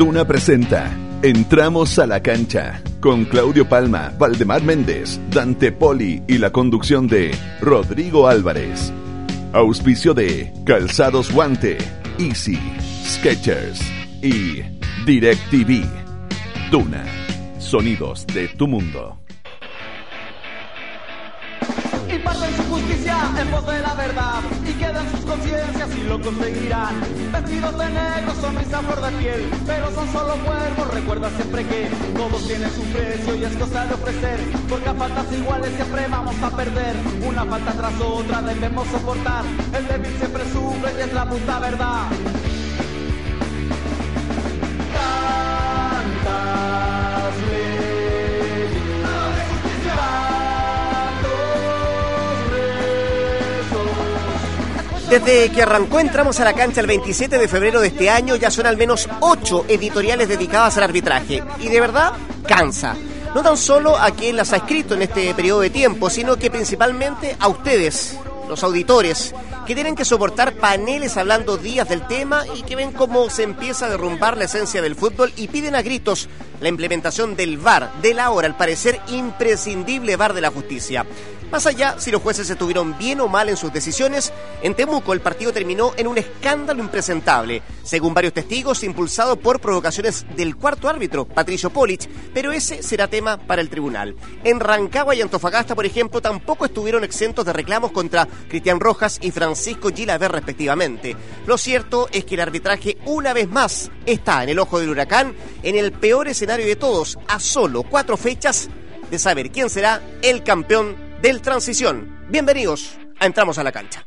Duna presenta Entramos a la cancha con Claudio Palma, Valdemar Méndez, Dante Poli y la conducción de Rodrigo Álvarez. Auspicio de Calzados Guante, Easy, Sketchers y DirecTV. Duna, sonidos de tu mundo. Imparten su justicia en de la verdad y quedan sus conciencias y lo conseguirán. Vestidos de negro, sonrisa flor de piel, pero son solo cuerpos. Recuerda siempre que todos tienen su precio y es cosa de ofrecer. Porque a faltas iguales siempre vamos a perder. Una falta tras otra debemos soportar. El débil siempre sufre y es la puta verdad. Tantas Desde que arrancó entramos a la cancha el 27 de febrero de este año ya son al menos ocho editoriales dedicadas al arbitraje y de verdad cansa. No tan solo a quien las ha escrito en este periodo de tiempo, sino que principalmente a ustedes, los auditores, que tienen que soportar paneles hablando días del tema y que ven cómo se empieza a derrumbar la esencia del fútbol y piden a gritos la implementación del VAR, del ahora al parecer imprescindible VAR de la justicia. Más allá si los jueces estuvieron bien o mal en sus decisiones, en Temuco el partido terminó en un escándalo impresentable, según varios testigos, impulsado por provocaciones del cuarto árbitro, Patricio Polich, pero ese será tema para el tribunal. En Rancagua y Antofagasta, por ejemplo, tampoco estuvieron exentos de reclamos contra Cristian Rojas y Francisco Gilaver respectivamente. Lo cierto es que el arbitraje una vez más está en el ojo del huracán, en el peor escenario de todos, a solo cuatro fechas de saber quién será el campeón del Transición. Bienvenidos a Entramos a la Cancha.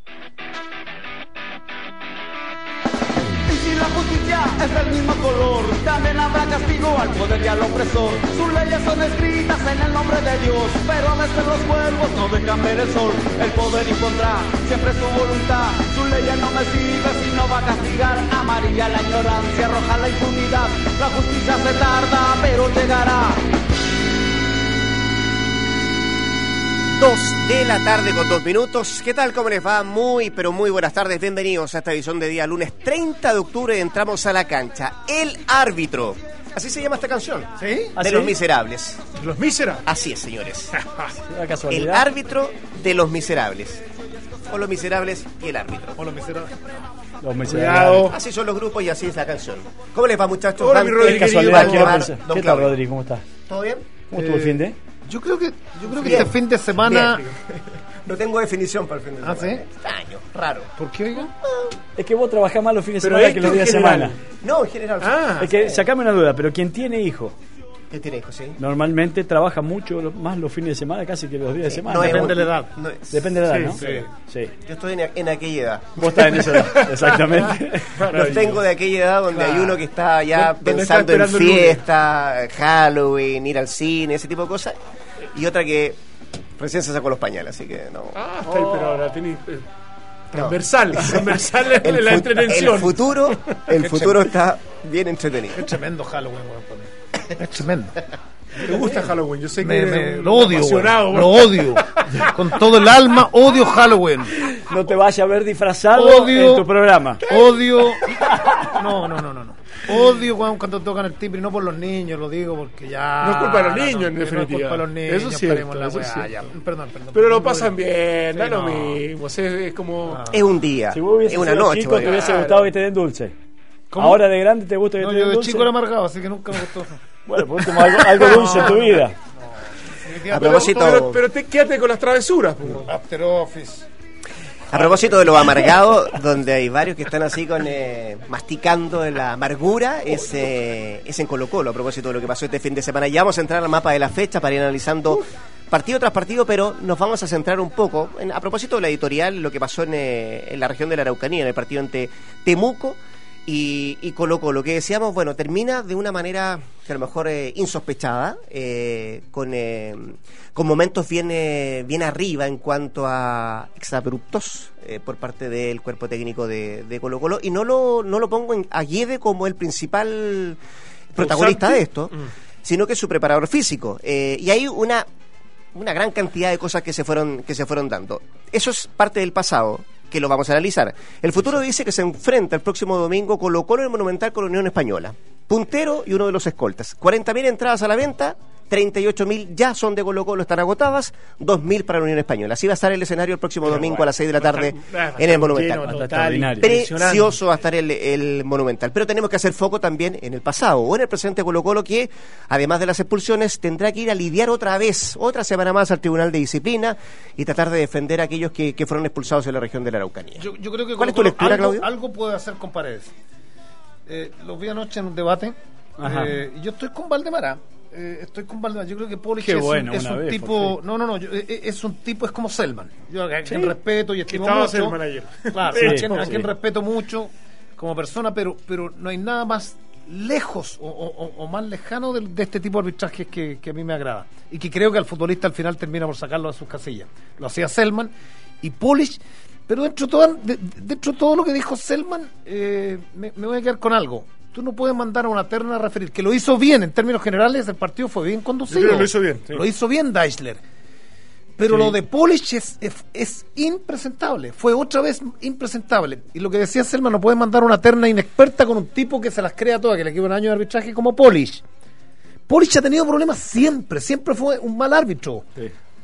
Es del mismo color, también habrá castigo al poder y al opresor. Sus leyes son escritas en el nombre de Dios, pero a veces los cuervos no dejan ver el sol. El poder impondrá siempre su voluntad. Su ley no me sirve si no va a castigar. Amarilla la ignorancia, roja la impunidad. La justicia se tarda, pero llegará. Dos de la tarde con dos minutos. ¿Qué tal? ¿Cómo les va? Muy, pero muy buenas tardes. Bienvenidos a esta edición de día lunes 30 de octubre. Entramos a la cancha. El árbitro. Así se llama esta canción. ¿Sí? De ¿Ah, sí? los miserables. Los miserables. Así es, señores. El casualidad. árbitro de los miserables. O los miserables y el árbitro. O los miserables. Los Cuidado. Así son los grupos y así es la canción. ¿Cómo les va, muchachos? Hola, mi Dante, Rodri, Es casualidad, Iván, quiero Omar, pensar. don ¿Qué tal, Claudio. Rodri? ¿Cómo estás? ¿Todo bien? ¿Cómo estuvo el Eh, fin de? Yo creo que, yo creo que Bien. este fin de semana. Bien. No tengo definición para el fin de ¿Ah, semana. sí? Extraño, raro. ¿Por qué, oiga? Es que vos trabajás más los fines de semana que los días de semana. No, en general. Ah, Es que, sacame una duda, pero quien tiene hijo, ¿Qué tiene hijo, sí? normalmente trabaja mucho más los fines de semana casi que los días de semana. No depende de la edad. no Depende de la edad, Sí, ¿no? sí. Sí. Yo estoy en, en aquella edad. Vos estás en esa edad, exactamente. Los tengo de aquella edad donde hay Claro. uno que está ya pensando en fiesta, Halloween, ir al cine, ese tipo de cosas. Y otra que recién se sacó los pañales, así que no. Ah, está ahí, pero ahora tiene. eh, Transversal, transversal es El, la entretención. el futuro, el futuro está bien entretenido. Es tremendo Halloween, weón. Es tremendo. Me gusta Halloween, yo sé que Me- lo odio, weón, lo odio. Con todo el alma, odio Halloween. No te vayas a ver disfrazado Odio. en tu programa. Odio. No, no, no, no. no. Odio weón, cuando tocan el timbre, y no por los niños, lo digo porque ya. No es culpa de los niños, en que No es definitiva. culpa de los niños, Eso es cierto, la eso es weá, cierto. ya. Perdón, perdón. Pero lo pasan bien, da Sí, lo no. mismo. o sea, es como. Es un día, Si vos es una noche. chico, te hubiese gustado que te den dulce. ¿Cómo? Ahora de grande te gusta que No, te yo den de dulce. chico era amargado, así que nunca me gustó. Bueno, por último, algo, algo dulce en tu vida. A propósito, Pero, pero te quédate con las travesuras. pues. After Office. A propósito de lo amargado, donde hay varios que están así con eh, masticando de la amargura, es, eh, es en Colo Colo, a propósito de lo que pasó este fin de semana. Ya vamos a entrar al mapa de la fecha para ir analizando partido tras partido, pero nos vamos a centrar un poco, en- a propósito de la editorial, lo que pasó en, eh, en la región de la Araucanía, en el partido entre Temuco y, y Colo Colo, que decíamos, bueno, termina de una manera que a lo mejor eh, insospechada, eh, con, eh, con momentos bien, eh, bien arriba en cuanto a exabruptos eh, por parte del cuerpo técnico de, de Colo Colo, y no lo, no lo pongo en, a Guede como el principal protagonista de esto, sino que es su preparador físico. Eh, y hay una, una gran cantidad de cosas que se fueron, que se fueron dando. Eso es parte del pasado que lo vamos a analizar. El futuro dice que se enfrenta el próximo domingo Colo Colo en el Monumental con la Unión Española. Puntero y uno de los escoltas. 40.000 entradas a la venta, 38.000 ya son de Colo Colo, están agotadas, 2.000 para la Unión Española. Así va a estar el escenario el próximo domingo a las 6 de la tarde en el Monumental. Lleno, total, extraordinario. Precioso va a estar el, el Monumental. Pero tenemos que hacer foco también en el pasado o en el presente de Colo Colo que, además de las expulsiones, tendrá que ir a lidiar otra vez, otra semana más al Tribunal de Disciplina y tratar de defender a aquellos que, que fueron expulsados en la región de la Araucanía. Yo, yo creo que ¿Cuál es tu lectura, algo, Claudio? algo puede hacer con Paredes. Eh, los vi anoche en un debate. Eh, y yo estoy con Valdemara. Eh, estoy con Valdemara. Yo creo que Polich es, bueno, un, es una un vez, tipo. No, no, no. yo- eh, eh, es un tipo, es como Selman. Yo a quien respeto y estimo estaba mucho. Selman ayer. Claro, Sí, a, quien, a sí. quien respeto mucho como persona, pero, pero no hay nada más lejos o, o- o- o más lejano de, de este tipo de arbitrajes que, que a mí me agrada. Y que creo que al futbolista al final termina por sacarlo de sus casillas. Lo hacía Selman y Polish. Pero dentro de todo, de- dentro de todo lo que dijo Selman, eh, me, me voy a quedar con algo. Tú no puedes mandar a una terna a referir, que lo hizo bien en términos generales, el partido fue bien conducido. Yo creo que lo hizo bien, sí. Lo hizo bien Deichler. Pero Sí. lo de Polish es, es, es impresentable. Fue otra vez impresentable. Y lo que decía Selma, no puede mandar una terna inexperta con un tipo que se las crea todas, que le queda un año de arbitraje como Polish. Polish ha tenido problemas siempre, siempre fue un mal árbitro.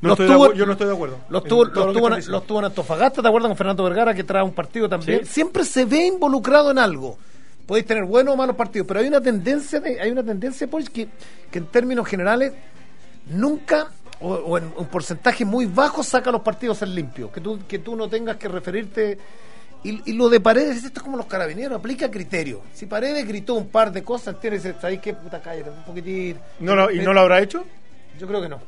No tuvo- yo no estoy de acuerdo. Los tuvo, los, en, los tuvo en Antofagasta, ¿te acuerdas con Fernando Vergara que trae un partido también? Siempre se ve involucrado en algo. Podéis tener buenos o malos partidos, pero hay una tendencia de, hay una tendencia Polish, que, que en términos generales nunca o, o en un porcentaje muy bajo saca los partidos en limpio. Que tú, que tú no tengas que referirte. Y, y lo de Paredes, esto es como los carabineros, aplica criterio. Si Paredes gritó un par de cosas, tienes que ¿sabes qué? Puta, cállate un poquitín. ¿No lo- ¿Y no lo habrá hecho? Yo creo que no.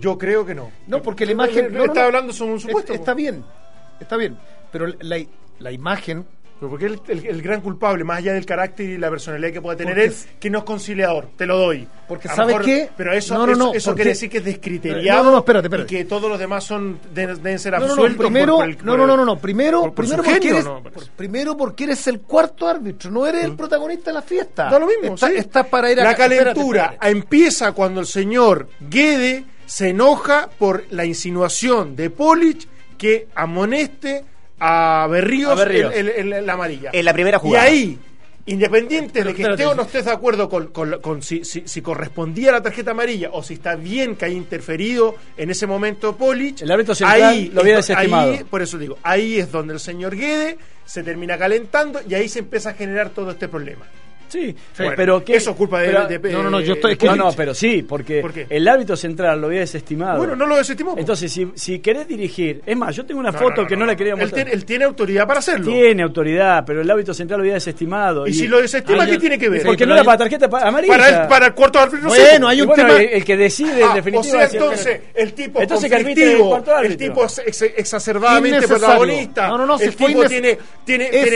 Yo creo que no. No, porque la imagen. no, no, está no. hablando sobre un Es- supuesto. Está bien, está bien. Pero la, la imagen. Pero porque el, el- el gran culpable, más allá del carácter y la personalidad que pueda tener Porque él, es- que no es conciliador, te lo doy. Porque A ¿sabes mejor- qué? Pero eso, No, no, eso, no, eso porque- quiere decir que es descriteriado No, no, no, espérate, espérate. y que todos los demás son deben, deben ser absueltos primero, por el- no, no, no, no, no, primero, por- primero, porque eres, primero porque eres el cuarto árbitro, no eres el protagonista de la fiesta. Da lo mismo, Está- sí. Estás para ir a La espérate, calentura espérate. empieza cuando el señor Guede se enoja por la insinuación de Polich que amoneste a Berríos, A Berríos. el- la amarilla. En la primera jugada. Y ahí, independiente Pero, de que esté o no estés de acuerdo con, con- con si, si- si correspondía la tarjeta amarilla o si está bien que haya interferido en ese momento Polich, El árbitro central lo había es do- desestimado. ahí- por eso digo, ahí es donde el señor Guede se termina calentando y ahí se empieza a generar todo este problema. Sí, Bueno, pero que eso es culpa de, pero- de- de- no, no, no, yo estoy- es que- No, no, pero sí, porque el árbitro central lo había desestimado. Bueno, no lo desestimó. Entonces, si, si querés dirigir, es más, yo tengo una No, foto que no, la quería Él mostrar. tiene, él tiene autoridad para hacerlo. Tiene autoridad, pero el árbitro central lo había desestimado. Y si lo desestima, Ah, ¿qué yo- tiene que ver? Porque no era hay- para tarjeta amarilla. para, el, para el cuarto árbitro. no sé, Bueno, hay un bueno, tema- el, el que decide Ah, en o definitiva sea, es el- entonces, el tipo Entonces el tipo es ex- exacerbadamente protagonista, No, no, no, si el tipo tiene,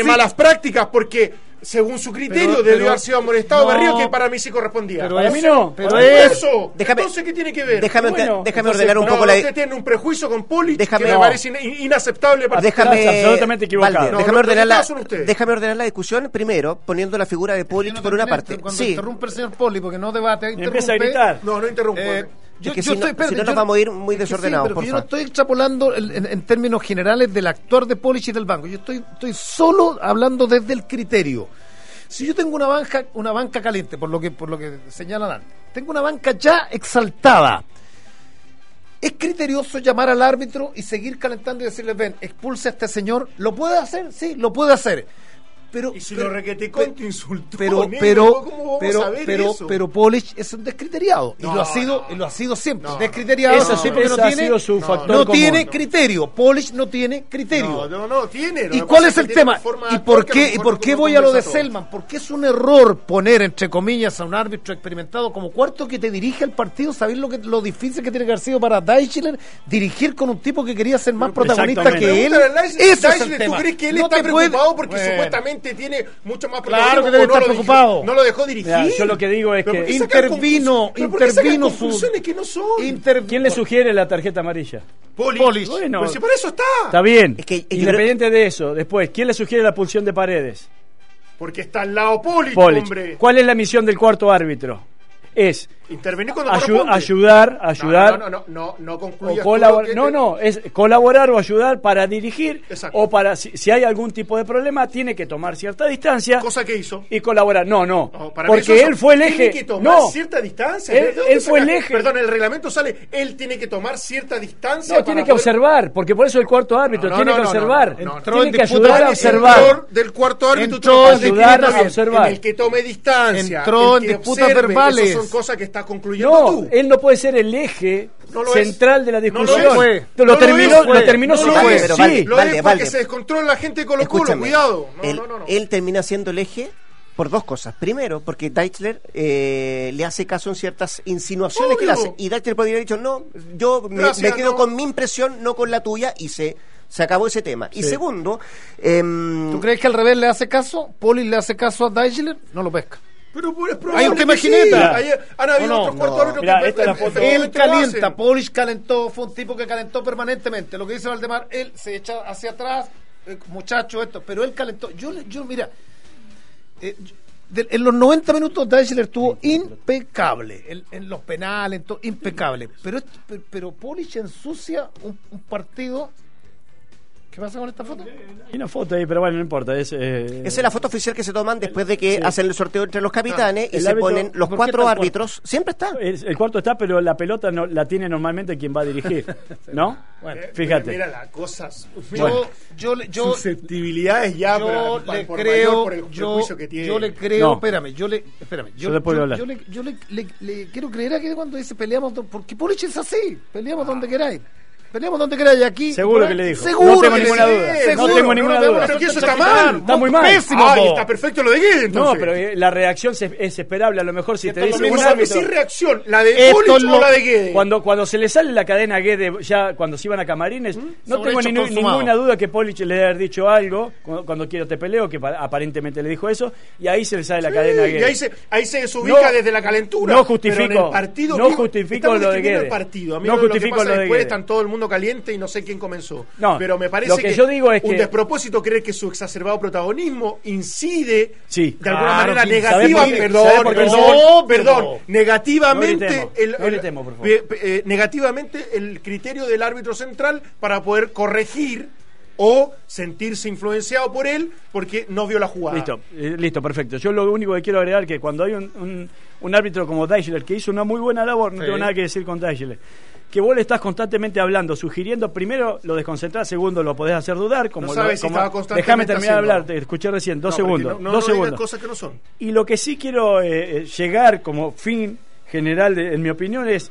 malas prácticas porque, según su criterio, Pero- debió pero- haber sido amonestado no. Berrío, que para mí sí correspondía. Pero Para mí no. pero es- eso, Déjame- entonces, ¿qué tiene que ver? Déjame, Bueno, déjame Entonces, ordenar un no, poco la... Usted tiene un prejuicio con Déjame- que me no. parece in- inaceptable para Déjame, Estás absolutamente equivocado. Valde, No, déjame, ordenar la, déjame ordenar la discusión primero, poniendo la figura de Polich No por una parte. Cuando Sí, interrumpe el señor Poli, porque no debate, Y empieza a interrumpe. gritar. No, no interrumpo. Yo, Es que yo si no- estoy, espérate, si no yo nos vamos a ir muy desordenados, Sí, yo no estoy extrapolando el- en, en términos generales del actuar de Polish y del banco. Yo estoy, estoy solo hablando desde el criterio. Si yo tengo una banca, una banca caliente, por lo que, por lo que señalan antes, tengo una banca ya exaltada. ¿Es criterioso llamar al árbitro y seguir calentando y decirle, ven, expulse a este señor? ¿Lo puede hacer? Sí, lo puede hacer. Pero, Y si pero- lo requeticó, pero- te insultó. pero negro, pero ¿cómo vamos pero a ver pero eso? pero Polish es un descriteriado y lo ha sido no. y lo ha sido siempre No, descriteriado sí- porque no tiene sido su no, factor no común. tiene criterio Polish no tiene criterio No, no, tiene. ¿Y cuál es el tema? ¿Y por qué, y por qué voy a lo de. Selman? Porque es un error poner, entre comillas, a un árbitro experimentado como cuarto que te dirige al partido, saber lo que lo difícil que tiene que haber sido para Deichler dirigir con un tipo que quería ser más protagonista que él. Ese es el tema. ¿Tú crees que él está preocupado porque Bueno. Tiene mucho más Claro que debe no preocupado. dirigió- No lo dejó dirigir. Yo lo que digo es que ¿por qué sacan intervino, intervino su conclusiones que no son. Interv- ¿Quién le sugiere la tarjeta amarilla? Poli. Polish. Bueno, Pero si por eso está. Está bien. Es que- es que Independiente de eso, después, ¿quién le sugiere la pulsión de paredes? Porque está al lado Poli, Polich. hombre. ¿Cuál es la misión del cuarto árbitro? Es Intervenir cuando Ayu- ayudar, ayudar. No, no, no, no, no o concluyas colabor- todo lo que no, te- no, es colaborar o ayudar para dirigir Exacto. o para si, si hay algún tipo de problema tiene que tomar cierta distancia Cosa que hizo. y colaborar. No, no, No, para porque eso- él fue el eje. Tiene que tomar no, cierta distancia. Él- ¿De dónde él fue el eje. Perdón, el reglamento sale. Él tiene que tomar cierta distancia. no tiene que poder- observar, porque por eso el cuarto árbitro No, tiene no, que no, observar, no, no, no. Entró tiene en que ayudar a observar. Del cuarto árbitro. Entró ayudar a observar. El que tome distancia. Entró en disputas verbales. Son cosas que concluyendo No, tú. él no puede ser el eje No es. central de la No lo discusión. es. Lo, No lo terminó, lo terminó No sin lo que es. pero sí. Lo Valde, es porque Valde. se descontrola la gente de Colo Colo. Cuidado. No, él, no, no, no. él termina siendo el eje por dos cosas. Primero, porque Deichler eh, le hace caso en ciertas insinuaciones que le hace. Y Deichler podría haber dicho, no, yo me, Gracias, me quedo no. con mi impresión, no con la tuya, y se, se acabó ese tema. Y segundo, em, ¿Tú crees que al revés le hace caso? ¿Poli le hace caso a Deichler? No lo pesca. Pero es probable Hay sí. jineta. Hay- Han habido No, no, otros cuartos no. árbitros Mirá, que esta es la. Él calienta. Polish calentó, fue un tipo que calentó permanentemente. Lo que dice Valdemar, él se echa hacia atrás, eh, muchacho, esto, pero él calentó. Yo, le- yo mira, eh, yo- de- en los 90 minutos Deichler estuvo impecable, en, en los penales, en todo, impecable. Pero, esto- pero, pero Polish ensucia un, un partido. ¿Qué pasa con esta foto? Hay una foto ahí, pero bueno, no importa. Es, eh, esa es la foto oficial que se toman después de que Sí. hacen el sorteo entre los capitanes y el se árbitro- ponen los ¿por qué cuatro árbitros. Siempre está. el, el cuarto está, pero la pelota no la tiene normalmente quien va a dirigir, ¿no? Bueno, Fíjate. Mira las cosas. Yo, yo, le- yo, susceptibilidades ya yo le por mayor creo, por el yo, que tiene. yo le creo, No. espérame, yo le, espérame, yo, Yo yo- yo le, yo le, le- le quiero creer a que cuando dice peleamos, porque Polich es así, peleamos donde queráis, donde queráis, y aquí. Seguro por que le dijo. Seguro No tengo que ninguna sí, duda. No tengo ninguna duda. Pero que eso está mal. Está muy mal. Pésimo, está perfecto lo de Guede, entonces. No, pero eh, la reacción es esperable. A lo mejor si te dice un no árbitro. si reacción, la de o la de Guede. Cuando, cuando se le sale la cadena a Guede, ya cuando se iban a camarines, no Sobre tengo ni- ninguna duda que Polich le debe haber dicho algo cuando, cuando quiero te peleo, que pa- aparentemente le dijo eso, y ahí se le sale la cadena a Sí, Guede. y ahí se, ahí se desubica No, desde la calentura. no justifico- Pero en el partido, no justifico lo de Guede. el partido. Amigo, No justifico lo de después Guede. están todo el mundo caliente y no sé quién comenzó. No, pero me parece lo que yo digo es un que- despropósito creer que su exacerbado protagonismo incide Sí. de alguna Claro, manera negativa, perdón, perdón, negativamente el, pe- eh, negativamente el criterio del árbitro central para poder corregir o sentirse influenciado por él porque no vio la jugada. Listo, eh, listo, perfecto. Yo lo único que quiero agregar que cuando hay un, un, un árbitro como Deichler que hizo una muy buena labor, no Sí. tengo nada que decir con Deichler, que vos le estás constantemente hablando, sugiriendo, primero lo desconcentrás, segundo lo podés hacer dudar, como No lo- sabes si como- Déjame terminar de hablar, te escuché recién, dos No, segundos, no- dos segundos. cosas que no son. Y lo que sí quiero eh, eh, llegar como fin general, de- en mi opinión, es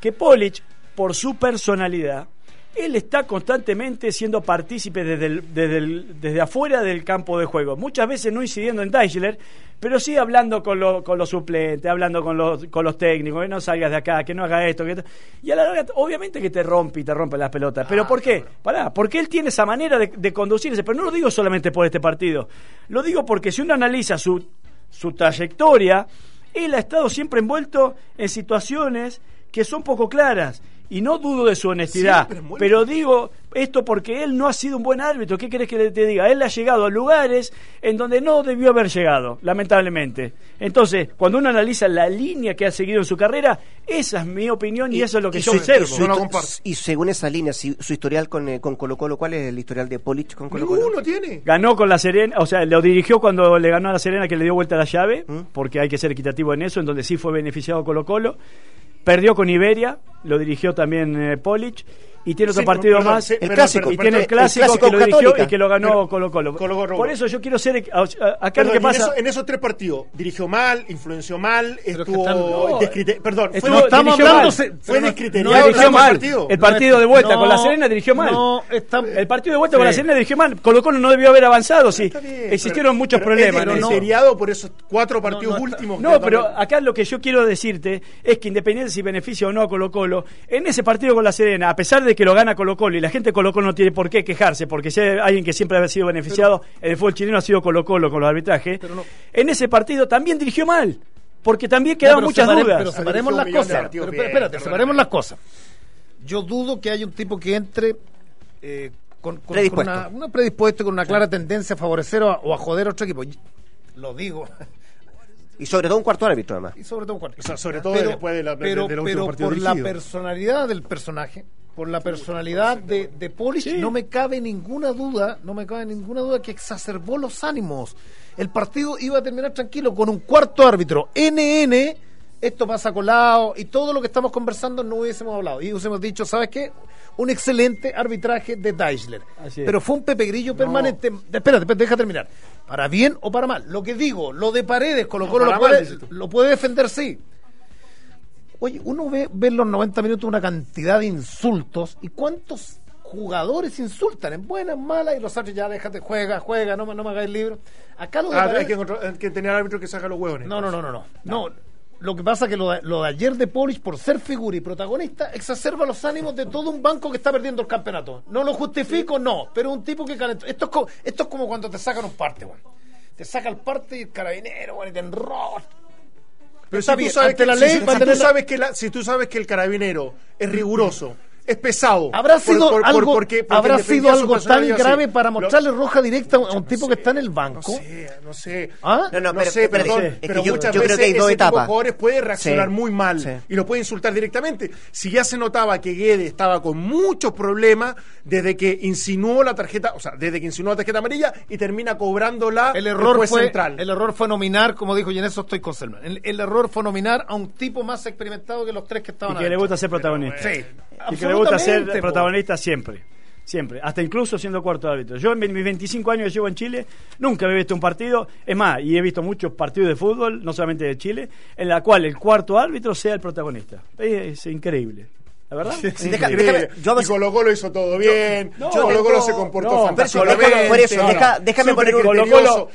que Polich, por su personalidad, él está constantemente siendo partícipe desde, el- desde, el- desde afuera del campo de juego. Muchas veces no incidiendo en Deichler, pero sí hablando con, lo- con los suplentes, hablando con los, con los técnicos, que no salgas de acá, que no hagas esto. Que esto. Y a la larga, obviamente que te rompe y te rompe las pelotas. ¿Pero por qué? Pará, porque él tiene esa manera de, de conducirse. Pero no lo digo solamente por este partido. Lo digo porque si uno analiza su, su trayectoria, él ha estado siempre envuelto en situaciones que son poco claras. Y no dudo de su honestidad. Pero digo esto porque él no ha sido un buen árbitro. ¿Qué querés que le- te diga? Él ha llegado a lugares en donde no debió haber llegado, lamentablemente. Entonces, cuando uno analiza la línea que ha seguido en su carrera, esa es mi opinión y, eso es lo que y yo su- observo. y su No. Y según esa línea, si- su historial con, eh, con Colo Colo, ¿cuál es el historial de Polich con Colo Colo? Ninguno tiene. Ganó con la Serena, o sea, lo dirigió cuando le ganó a la Serena que le dio vuelta la llave, ¿Mm? porque hay que ser equitativo en eso, en donde sí fue beneficiado Colo Colo. Perdió con Iberia, lo dirigió también eh, Polich, y tiene otro Sí, partido perdón, más. sí, El perdón, clásico. perdón, y tiene el el clásico, que lo dirigió Católica. y que lo ganó Pero- Colo Colo. Colo Colo. Por eso yo quiero ser. Acá lo que pasa. En, eso- en esos tres partidos dirigió mal, influenció mal, Pero estuvo están- no, descrite- Perdón, fue, estuvo- No estamos hablando. se- fue no- descriteriado no- dirigió mal. partido. El partido de vuelta No, con la Serena dirigió mal. No, está, El partido de vuelta con la Serena dirigió mal. Colo Colo no debió haber avanzado. Sí. Bien, Existieron pero- muchos pero problemas. Descriteriado por esos cuatro partidos últimos. No, pero acá lo que yo quiero decirte es que independiente si beneficia o no a Colo Colo, en ese partido con la Serena, a pesar de que lo gana Colo Colo y la gente de Colo Colo no tiene por qué quejarse, porque si hay alguien que siempre ha sido beneficiado en el fútbol chileno ha sido Colo Colo con los arbitrajes, Pero no- en ese partido también dirigió mal, porque también quedaban pero muchas separe- dudas. Pero separemos las de cosas. Pero, espérate, separemos las cosas. Yo dudo que haya un tipo que entre eh, con, con- una, una predispuesto con una clara tendencia a favorecer o a, o a joder a otro equipo. Lo digo. Y sobre todo un cuarto árbitro, además. Y sobre todo un cuarto. O sea, sobre todo después de la- de- pero, del último pero partido por la personalidad del personaje, por la personalidad de, de Polish, Sí. no me cabe ninguna duda, no me cabe ninguna duda que exacerbó los ánimos. El partido iba a terminar tranquilo con un cuarto árbitro, NN, esto pasa colado y todo lo que estamos conversando no hubiésemos hablado. Y hubiésemos dicho, ¿sabes qué? Un excelente arbitraje de Deichler. Pero fue un Pepe Grillo permanente. Espérate, espérate, deja terminar. Para bien o para mal. Lo que digo, lo de Paredes, Colo Colo No, lo, mal, puede, lo puede defender, sí. Oye, uno ve, ve en los 90 minutos una cantidad de insultos y cuántos jugadores insultan en buenas, en malas y los árbitros ya déjate, juega, juega, no, me- no me hagáis libro. Acá lo de Ah, Paredes- hay que, hay que tener árbitro que saca los huevones. no, no, no, no, no. No, lo que pasa es que lo de, lo de ayer de Polish, por ser figura y protagonista, exacerba los ánimos de todo un banco que está perdiendo el campeonato. No lo justifico, no, pero un tipo que calentó. Esto es, co- esto es como cuando te sacan un parte, weón. Te saca el parte y el carabinero, weón, y te enrolla. Pero si tú bien, sabes que la ley si, tú sabes que la- si tú sabes que el carabinero es riguroso, es pesado. Habrá sido por- por- algo, porque- porque habrá sido algo tan grave para Lo- mostrarle roja directa a un tipo que está en el No banco. sé, no sé. ¿Ah? No, no, No pero- sé, pero- perdón, es que pero yo- muchas yo creo veces que hay dos ese tipo de jugadores puede reaccionar Sí, muy mal sí. y lo puede insultar directamente. Si ya se notaba que Guede estaba con muchos problemas desde que insinuó la tarjeta, o sea, desde que insinuó la tarjeta amarilla y termina cobrándola El error, juez fue, central. el error fue nominar, como dijo y en eso estoy con Selman. El, el error fue nominar a un tipo más experimentado que los tres que Y mấy que le gusta ser protagonista. Sí. Y que le gusta ser po. protagonista siempre. Siempre. Hasta incluso siendo cuarto árbitro. Yo en mis 25 años que llevo en Chile, nunca había visto un partido, es más, y he visto muchos partidos de fútbol, no solamente de Chile, en la cual el cuarto árbitro sea el protagonista. Es, es increíble. ¿La verdad? Sí, deja- déjame- yo y Colo Colo hizo todo bien, no, Colo Colo se comportó no, fantásticamente. Por eso, no, deja- no, déjame poner un- criterioso, Colo Colo-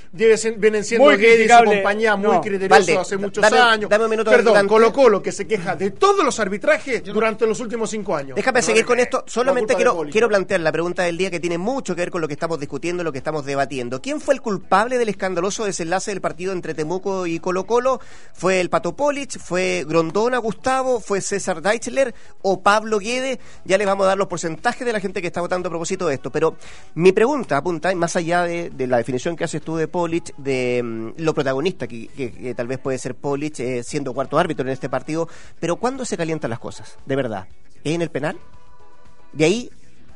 vienen siendo Muy y su compañía muy Valde, hace muchos dame- años. dame un minuto Perdón. Colo Colo que se queja de todos los arbitrajes durante los últimos cinco años. Déjame seguir con esto. la Solamente quiero, quiero plantear la pregunta del día que tiene mucho que ver con lo que estamos discutiendo, lo que estamos debatiendo. ¿Quién fue el culpable del escandaloso desenlace del partido entre Temuco y Colo Colo? ¿Fue el Pato Polich? ¿Fue Grondona Gustavo? ¿Fue César Deichler? ¿O Pablo Guede? Ya les vamos a dar los porcentajes de la gente que está votando a propósito de esto. Pero mi pregunta apunta, más allá de, de la definición que haces tú de Polich, de mm, lo protagonista que, que- que tal vez puede ser Polich eh, siendo cuarto árbitro en este partido, pero ¿cuándo se calientan las cosas? De verdad. ¿Es en el penal? De ahí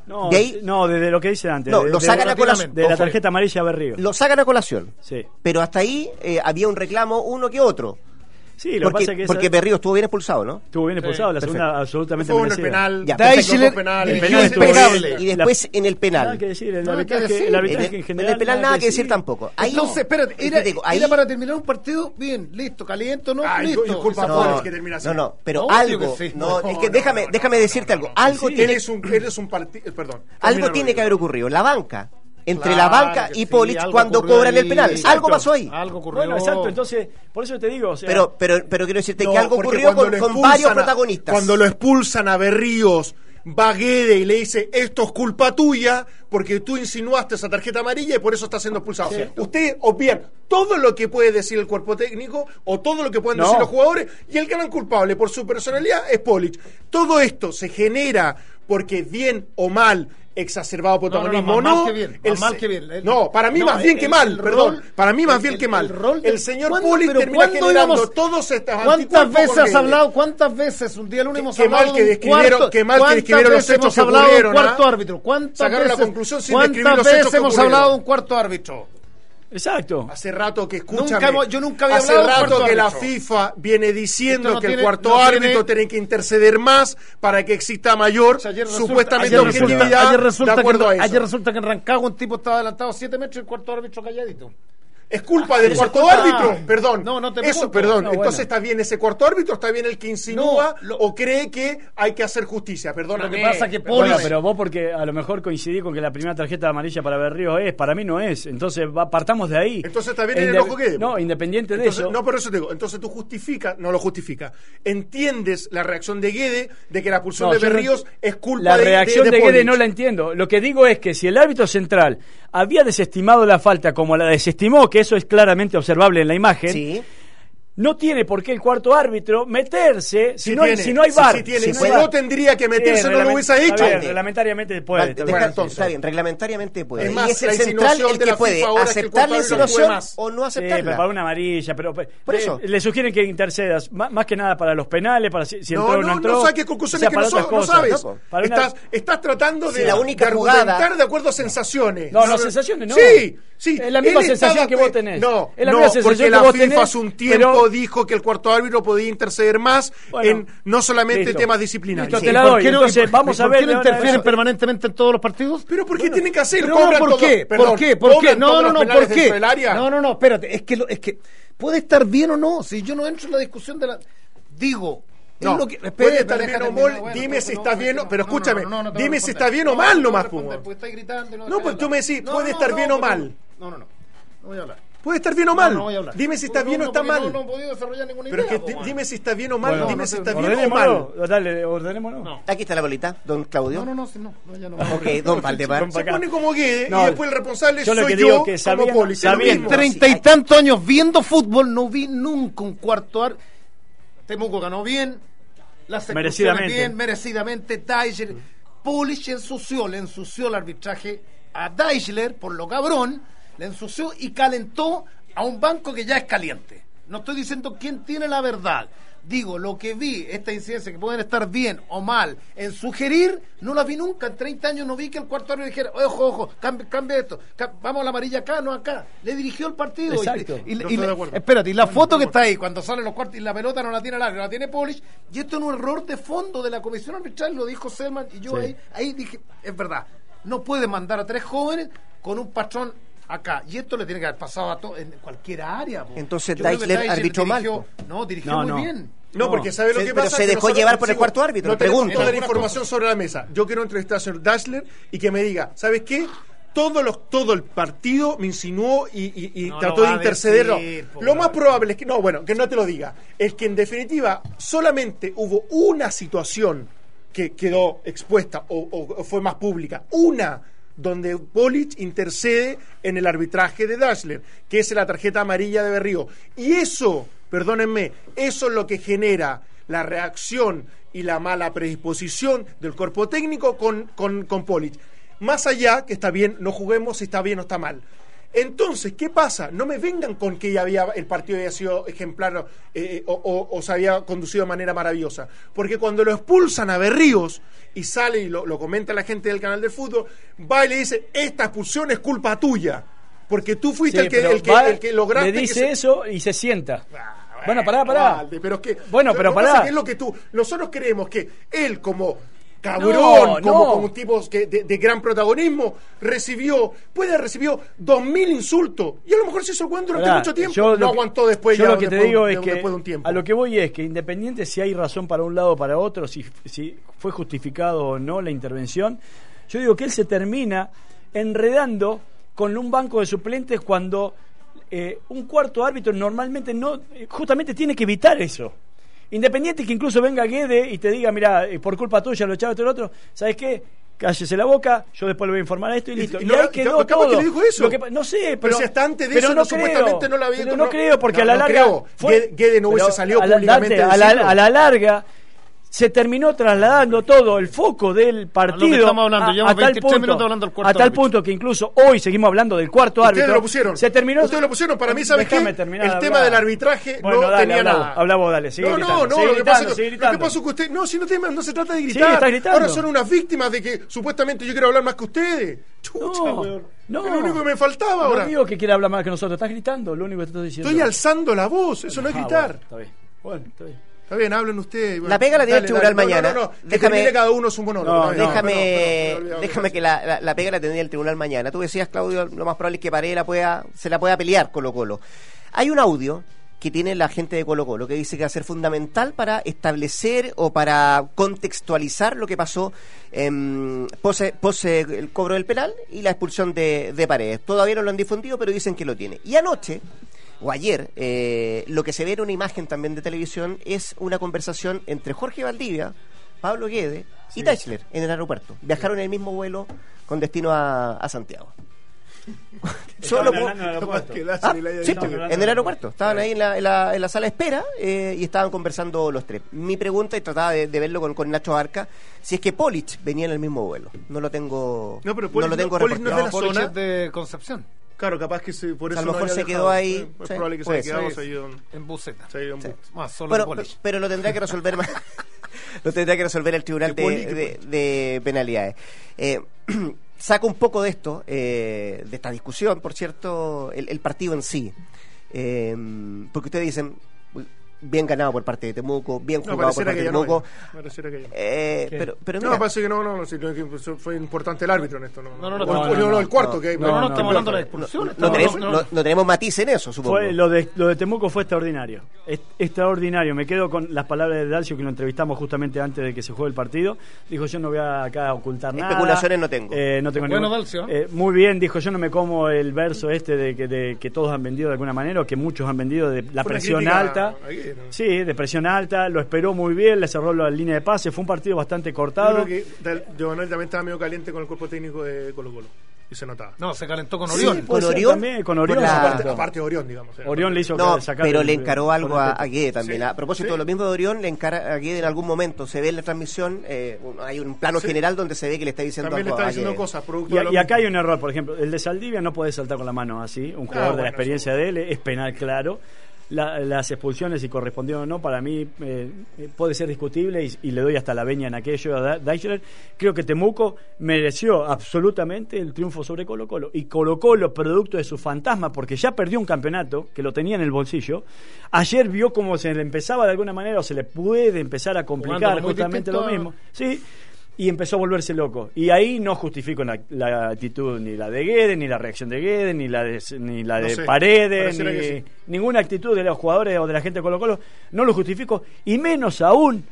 No, de ahí- no, desde lo que dice antes. No, de, lo de- sacan a colación. De la tarjeta amarilla a Berrío. lo sacan a colación. Sí. Pero hasta ahí eh, había un reclamo uno que otro. Sí, lo que Porque, pasa es que esa- porque Berrío estuvo bien expulsado, ¿no? estuvo bien expulsado, la perfecto. segunda absolutamente Fue en el merecida. penal, Ya, dos penales. El penal bien. y después en el penal. Nada que decir, el arbitraje, el En arbitraje el, en en general. el penal nada que decir tampoco. Ahí, Entonces, espérate, era, te digo, ahí- era para terminar un partido bien, listo, caliente, ¿no? Ay, listo. y culpa Esa- no, que termina así. no, no, pero algo, no, No, es que no, déjame, no, déjame decirte algo, algo tiene, un, un partido, perdón. algo tiene que haber ocurrido, la banca, entre Claro la banca y sí, Polich cuando cobran el penal, Exacto. algo pasó ahí. Algo ocurrió. Bueno, exacto, entonces, por eso te digo, o sea, Pero, pero, pero quiero decirte No, que algo ocurrió cuando con, con varios a- protagonistas. Cuando lo expulsan a Berríos, va Guede y le dice, esto es culpa tuya, porque tú insinuaste esa tarjeta amarilla y por eso está siendo expulsado. Ustedes obvian todo lo que puede decir el cuerpo técnico o todo lo que pueden No. decir los jugadores y el gran culpable por su personalidad es Polich. Todo esto se genera porque bien o mal exacerbado por No, no, no, protagonismo más que bien, el mal que bien. El- no para mí más bien el- que mal perdón rol- para mí más bien que mal el de- señor ¿cuándo- Polich pero termina generando íbamos- todos estos ¿Cuántas veces has hablado? ¿Cuántas veces? Un día lunes hemos hablado mal que describieron- qué mal que ¿cuántas describieron los veces hechos hemos hablado un ocurrieron, cuarto ah? árbitro? ¿Cuántas Sacaron la veces, conclusión sin describir ¿cuántas los hechos veces hemos hablado de un cuarto árbitro? Exacto. Hace rato que escúchame. Nunca yo nunca había Hace hablado rato cuarto que la. FIFA viene diciendo no que tiene- el cuarto no árbitro tiene- tiene que interceder más para que exista mayor O sea, ayer resulta- supuestamente ayer resulta- objetividad ayer resulta de acuerdo que, a eso. Ayer resulta que en Rancagua un tipo estaba adelantado 7 metros y el cuarto árbitro calladito. Es culpa del Eso cuarto culpa- árbitro, perdón. No, no te Eso, perdón. No, Entonces bueno. está bien ese cuarto árbitro, está bien el que insinúa No, lo- o cree que hay que hacer justicia. Perdóname. Lo que pasa que Bueno, Polis- pero vos porque a lo mejor coincidí con que la primera tarjeta amarilla para Berrío es, para mí no es, entonces va, partamos de ahí. Entonces está bien en el ojo que No, independiente de Entonces, eso. No, por eso te digo. Entonces tú justificas, no lo justifica. Entiendes la reacción de Guede de que la expulsión No, de no- Berríos es culpa La de reacción de, de, Guede Polich. no la entiendo. Lo que digo es que si el árbitro central había desestimado la falta como la desestimó, que eso es claramente observable en la imagen. No tiene por qué el cuarto árbitro meterse si, Sí no, tiene, si no hay sí, VAR. sí tiene. Si Si puede. no tendría que meterse, Bien, no lo hubiese hecho. reglamentariamente puede. Está deja- bien. está bien, reglamentariamente puede. Es más, y es el central el que puede aceptar la insinuación o no Sí, aceptarla. pero para una amarilla, pero Por eh, eso. le sugieren que intercedas, más, más que nada para los penales, para si, si No, entró o no, no no, entró. saques o conclusiones sea, que para no, no sabes. ¿no? Para una- estás, estás tratando de, la única de jugada- argumentar de acuerdo a sensaciones. No, no, sensaciones no. Sí, sí. Es la misma sensación que vos tenés. No, Es la no, misma sensación porque que FIFA hace un tiempo dijo que el cuarto árbitro podía interceder más Bueno, en no solamente listo. temas disciplinarios. Listo, Sí, te la ¿Por doy. qué no- Entonces, y por- vamos a por ver. qué no Leonardo, interfieren permanentemente en todos los partidos? Pero ¿por qué tienen que hacer? Cobran ¿por todo- qué? perdón, ¿Por qué? ¿Por qué? No, no, no, ¿por qué? No, no, no, espérate, es que lo- es que puede estar bien o no, si yo no entro en la discusión de la digo, es No, lo que- puede espérate, estar bien o mal, bueno, dime no, si no, está no, bien o- no, pero no, escúchame, no, no, no dime si está bien o No, mal no nomás, pues. No, pues tú me decís, No, puede no, estar no, bien o no, mal. No, no, no, no voy a hablar. Puede estar bien o mal. no voy a hablar. Dime si está No, bien o está mal. No, no he podido desarrollar ninguna Pero es idea, que po, man. dime si está bien o mal, Bueno, dime no si está bien o mal. Dale, ordenémonos. No. Aquí está la bolita, don Claudio. No, no, no, sí, no, no, ya no. Ok, don Valdemar. Se pone como Guede No, y después el responsable yo soy que yo que como. Es lo sabiendo- mismo. Treinta y tantos años viendo fútbol, no vi nunca un cuarto ar... Temuco ganó bien, las Merecidamente. bien, merecidamente. Deichler, Polish ensució, le ensució el arbitraje a Deichler por lo cabrón, le ensució y calentó a un banco que ya es caliente. No estoy diciendo quién tiene la verdad. Digo, lo que vi, esta incidencia que pueden estar bien o mal en sugerir, no la vi nunca. En 30 años no vi que el cuarto árbitro dijera, ojo, ojo, cambia, cambia esto, vamos a la amarilla acá, no acá. Le dirigió el partido. Exacto. Y, y- No y le- espérate, y la foto que está ahí, cuando salen los cuartos y la pelota no la tiene el árbitro, la tiene Polish, y esto es un error de fondo de la comisión arbitral, lo dijo Selman, y yo Sí. ahí, ahí dije, es verdad, no puede mandar a tres jóvenes con un patrón acá, y esto le tiene que haber pasado a todo en cualquier área. po. Entonces Deichler Deichler arbitró mal. No, dirigió No, muy no. bien. No, porque ¿sabe lo Se- que pero pasa? se Que dejó llevar por el cuarto árbitro, No pregunto. toda la información sobre la mesa. Yo quiero entrevistar al señor Dashler y que me diga, ¿sabes qué? Todo, los, todo el partido me insinuó y, y- y No trató de va a interceder. No. decir, po, lo más probable es que, no, bueno, que no te lo diga, es que en definitiva solamente hubo una situación que quedó expuesta o, o- o fue más pública. Una donde Polich intercede en el arbitraje de Dashler, que es la tarjeta amarilla de Berrío. Y eso, perdónenme, eso es lo que genera la reacción y la mala predisposición del cuerpo técnico con, con, con. Más allá que está bien, no juguemos si está bien o está mal. Entonces, ¿qué pasa? No me vengan con que ya había, el partido había sido ejemplar eh, o, o- o se había conducido de manera maravillosa. Porque cuando lo expulsan a Berríos y sale y lo, lo comenta la gente del canal del fútbol, va y le dice, esta expulsión es culpa tuya. Porque tú fuiste Sí, el, que, el, que, el que lograste... Le que dice se- eso y se sienta. Bueno, pará, pará. Valde, pero es que, Bueno, pero que pará. que es lo que tú. Nosotros creemos que él, como cabrón, No, como, no. como un tipo que, de, de gran protagonismo, recibió, puede recibido dos mil insultos. Y a lo mejor se hizo el cuento durante mucho tiempo. yo no aguantó después yo ya lo que te después- digo de- es que de un tiempo. a lo que voy es que independiente si hay razón para un lado o para otro, si, si fue justificado o no la intervención, yo digo que él se termina enredando con un banco de suplentes cuando eh, un cuarto árbitro normalmente no, justamente tiene que evitar eso. Independiente que incluso venga Guede y te diga, mira, eh, por culpa tuya lo echaba esto y lo otro, ¿sabes qué? Cállese la boca, yo después le voy a informar a esto y listo. y Y, no, ahí quedó capaz que le dijo eso. Lo que no sé, pero, si hasta antes de pero eso no no, supuestamente no lo había pero no no- creo, porque no, a la no larga. creo. Guede- Guede no hubiese pero salido a la- públicamente a la, a la larga se terminó trasladando todo el foco del partido estamos hablando, a- tal 23 punto, minutos hablando del cuarto a tal punto que incluso hoy seguimos hablando del cuarto Ustedes árbitro lo pusieron. se terminó Ustedes lo pusieron. Para mí, ¿sabes qué? El de tema hablar. del arbitraje Bueno, no dale, tenía habla nada. vos, dale, sigue no, gritando, no, no, sigue lo que gritando, pasa es que, sigue lo que gritando. pasa es que usted, no, si no, te- no se trata de Sí, gritar. está gritando. Ahora son unas víctimas de que supuestamente yo quiero hablar más que ustedes. Chucha, No, weón. no. Es lo único que me faltaba ahora. No digo que quiera hablar más que nosotros, estás gritando, lo único que te estoy diciendo. Estoy alzando la voz, eso no es Ah, gritar. bueno, está bien. Bueno, está bien. Está bien, hablen ustedes. bueno. La pega la tiene el tribunal dale. mañana. No, no, no, que Déjame- termine cada uno su monólogo. Déjame déjame que la, la- la pega la tendría el tribunal mañana. Tú decías, Claudio, lo más probable es que Paredes la pueda, se la pueda pelear Colo Colo. Hay un audio que tiene la gente de Colo Colo que dice que va a ser fundamental para establecer o para contextualizar lo que pasó en pose, pose el cobro del penal y la expulsión de, de Paredes. Todavía no lo han difundido, pero dicen que lo tiene. Y anoche o ayer, eh, lo que se ve en una imagen también de televisión es una conversación entre Jorge Valdivia, Pablo Guede y Teichler en el aeropuerto. Viajaron en el mismo vuelo con destino a, a Santiago. Solo aeropuerto. Ah, sí, en el aeropuerto. Estaban ahí en la, en la- en la sala de espera eh, y estaban conversando los tres. Mi pregunta, y trataba de, de verlo con, con Nacho Arca, si es que Polich venía en el mismo vuelo. No lo tengo, No, pero no Polich lo tengo no- Polich no es de reportado. la Polich zona. es de Concepción, Claro, capaz que se, por A eso lo mejor se quedó dejado. ahí, Eh, Es sí, probable que se haya quedado, se en- en Buceta. se en Sí. bus. Más solo Bueno, de Polich. pero lo tendrá que resolver más. lo tendrá que resolver el tribunal de, Poli- que de- de penalidades. Eh, saca un poco de esto, eh, de esta discusión, por cierto, el, el partido en sí. Eh, porque ustedes dicen, bien ganado por parte de Temuco, bien No, jugado por pareciera parte de no. Temuco. hay. Pareciera que ya no. Eh, pero, pero No, parece que no, no, no, no, que fue importante el árbitro en esto. No, No, no, no, el- no, no, no, cuarto no. que hay. No, no, no, no, estamos no, hablando de la no, expulsión. no, tenemos, no, no- no. no tenemos matiz en eso, supongo. Fue, lo, de, lo de Temuco fue extraordinario. Es- extraordinario. Me quedo con las palabras de Dalcio, que lo entrevistamos justamente antes de que se juegue el partido. Dijo: Yo no voy a acá a ocultar nada. Especulaciones no tengo. Eh, no tengo Bueno, ningún- Dalcio. Eh, muy bien, dijo: Yo no me como el verso este de que, de que todos han vendido de alguna manera, o que muchos han vendido de la presión alta. Sí, de presión alta. Lo esperó muy bien, le cerró la línea de pase. Fue un partido bastante Yo cortado. creo que también estaba medio caliente con el cuerpo técnico de Colo Colo. Y se notaba. No, se calentó con Sí, Orión. con Orión, también, con Orión. se Aparte, aparte de Orión, digamos. Orión le hizo No, sacar pero el- le encaró algo a, a Guede también. Sí, a propósito, sí. lo mismo de Orión le encara a Guede en algún momento. Se ve en la transmisión, eh, un- hay un plano Sí. general donde se ve que le está diciendo También le está diciendo cosas. Producto Y, de acá hay un error, por ejemplo, el de Saldivia no puede saltar con la mano así, un jugador de Ah, bueno, la experiencia de él, es penal claro. La- las expulsiones, si correspondió o no, para mí eh, eh, puede ser discutible y, y le doy hasta la veña en aquello a Deichler. Creo que Temuco mereció absolutamente el triunfo sobre Colo Colo. Y Colo Colo, producto de su fantasma, porque ya perdió un campeonato, que lo tenía en el bolsillo, ayer vio cómo se le empezaba de alguna manera o se le puede empezar a complicar justamente lo mismo. Sí, y empezó a volverse loco. Y ahí no justifico la, la actitud ni la de Guedes, ni la reacción de Guedes, ni la de, ni la No de sé, Paredes, ni sí. ninguna actitud de los jugadores o de la gente de Colo Colo. No lo justifico. Y menos aún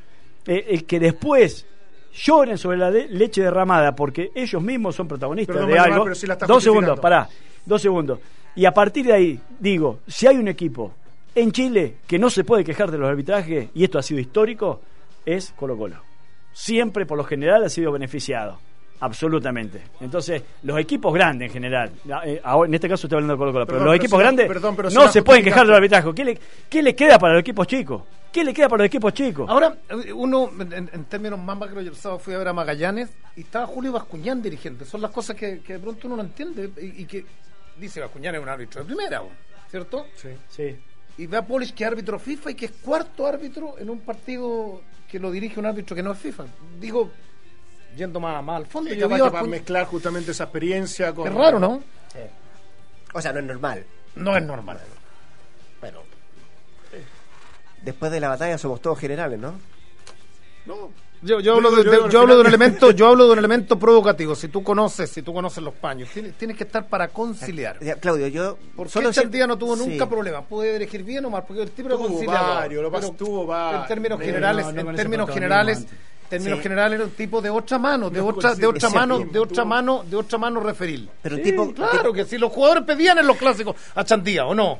eh, el que después lloren sobre la de- leche derramada porque ellos mismos son protagonistas Perdón, de algo. sí dos segundos, pará. Dos segundos. Y a partir de ahí, digo, si hay un equipo en Chile que no se puede quejar de los arbitrajes, y esto ha sido histórico, es Colo Colo. Siempre, por lo general, ha sido beneficiado. Absolutamente. Entonces, los equipos grandes en general, eh, ahora, en este caso estoy hablando de Colo Colo, pero Perdón, los pero equipos si grandes perdón, pero si no se pueden quejar del arbitraje. ¿Qué le, ¿Qué le queda para los equipos chicos? ¿Qué le queda para los equipos chicos? Ahora, uno, en, en términos más macro, yo el sábado fui a ver a Magallanes y estaba Julio Bascuñán dirigente. Son las cosas que, que de pronto uno no entiende y, y que dice Bascuñán es un árbitro de primera. ¿cierto? Sí. Sí. Y ve a Polish que es árbitro FIFA y que es cuarto árbitro en un partido que lo dirige un árbitro que no es FIFA. Digo, yendo más, más al fondo, Sí, yo capaz que para mezclar justamente esa experiencia con. Es raro, ¿no? O sea, no es normal. No es normal. Bueno. Después de la batalla somos todos generales, ¿no? No. Yo, yo hablo, de, Yo- de- yo- yo hablo de un elemento, yo hablo de un elemento provocativo. Si tú conoces, si tú conoces los paños, tienes, tienes que estar para conciliar. Ya, Claudio, yo Porque solo este día no tuvo nunca Sí. problema. Puede elegir bien o mal, porque el tipo era conciliador. varios, lo Pero tuvo varios. En términos generales, no, no con en ese términos generales, términos Sí. generales era un tipo de otra mano, de No, otra, de otra mano, de otra mano, de otra mano referil. Pero tipo. Claro que si los jugadores pedían en los clásicos a Chandía, ¿o no?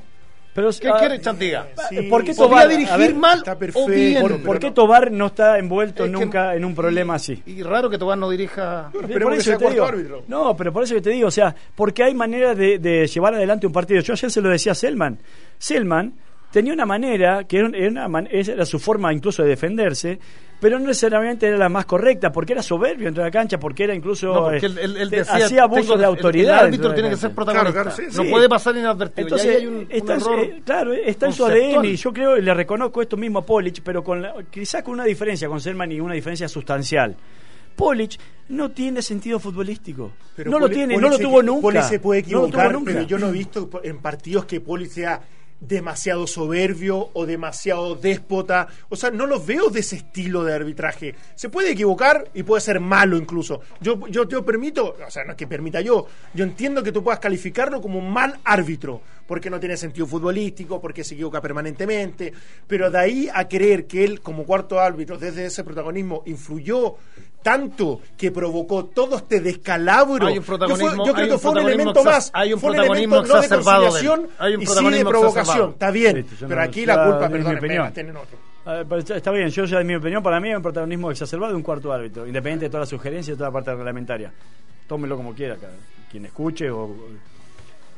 Pero, ¿Qué ah, quiere Chandía? Sí, ¿Por qué Tobar, a dirigir ver, mal está o perfecto, bien. ¿Por, pero por qué no- Tobar no está envuelto Es que- nunca en un problema así? Y raro que Tobar no dirija. Bueno, Por esperemos que eso sea te digo- árbitro. No, pero por eso que te digo, o sea, porque hay manera de, de llevar adelante un partido. Yo ayer se lo decía a Selman. Selman tenía una manera, que era, era una era su forma incluso de defenderse, pero no necesariamente era la más correcta, porque era soberbio dentro de la cancha, porque era incluso... No, porque eh, él, él- él te- decía, hacía abuso tengo- de autoridad. El, árbitro tiene que ser protagonista. Claro, claro, sí, no sí. puede pasar inadvertido. Entonces, hay un, está error eh, claro, está en su. ADN y yo creo, y le reconozco esto mismo a Polich, pero con la- quizás con una diferencia con Selman y una diferencia sustancial. Polich no tiene sentido futbolístico. Pero no lo tiene, Poli no lo se- tuvo nunca. Poli se puede No lo tuvo equivocar, nunca. pero yo no he visto en partidos que Poli sea demasiado soberbio o demasiado déspota. O sea, no los veo de ese estilo de arbitraje. Se puede equivocar y puede ser malo incluso. Yo, yo te permito, o sea, no es que permita yo, yo entiendo que tú puedas calificarlo como un mal árbitro, porque no tiene sentido futbolístico, porque se equivoca permanentemente, pero de ahí a creer que él como cuarto árbitro, desde ese protagonismo, influyó tanto que provocó todo este descalabro. Hay un protagonismo- yo, fue- yo creo hay que un fue un elemento más. hay un fue protagonismo elemento no de conciliación Hay un y sí de provocación. exacerbado. Está bien, pero no- aquí ya la culpa, perdón, opinión. tienen otro. Ah, pero está, bien, yo ya de mi opinión, para mí es un protagonismo exacerbado de un cuarto árbitro, independiente de todas las sugerencias y de toda la parte reglamentaria. Tómelo como quiera, quien escuche o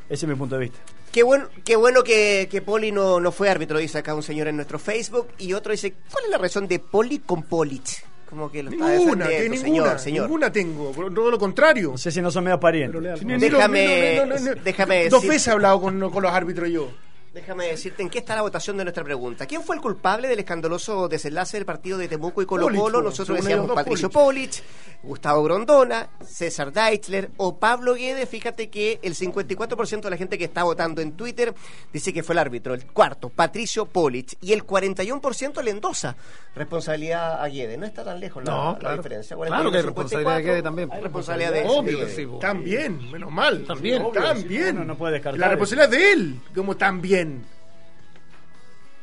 Ese es mi punto de vista. Qué bueno, qué bueno que, que Poli no, no fue árbitro, dice acá un señor en nuestro Facebook. Y otro dice, ¿cuál es la razón de Poli con Polich? Como que lo está Ninguna, que ninguna, señor, señor. ninguna tengo, todo lo contrario. No sé si no son medio parientes. Déjame- déjame Dos decir- veces he hablado con, con los árbitros yo. Déjame decirte en qué está la votación de nuestra pregunta. ¿Quién fue el culpable del escandaloso desenlace del partido de Temuco y Colo Polich, Colo? fue, Nosotros decíamos Patricio Polich, Gustavo Grondona, César Deichler o Pablo Guedes. Fíjate que el 54% de la gente que está votando en Twitter dice que fue el árbitro. El cuarto, Patricio Polich. Y el 41% le endosa responsabilidad a Guedes. No está tan lejos la, No, la claro. diferencia. Claro que hay responsabilidad de Guedes también. Hay responsabilidad de Obvio sí. También, menos mal. También. Sí, Obvio, también. uno no puede descartar La responsabilidad es de él, como también.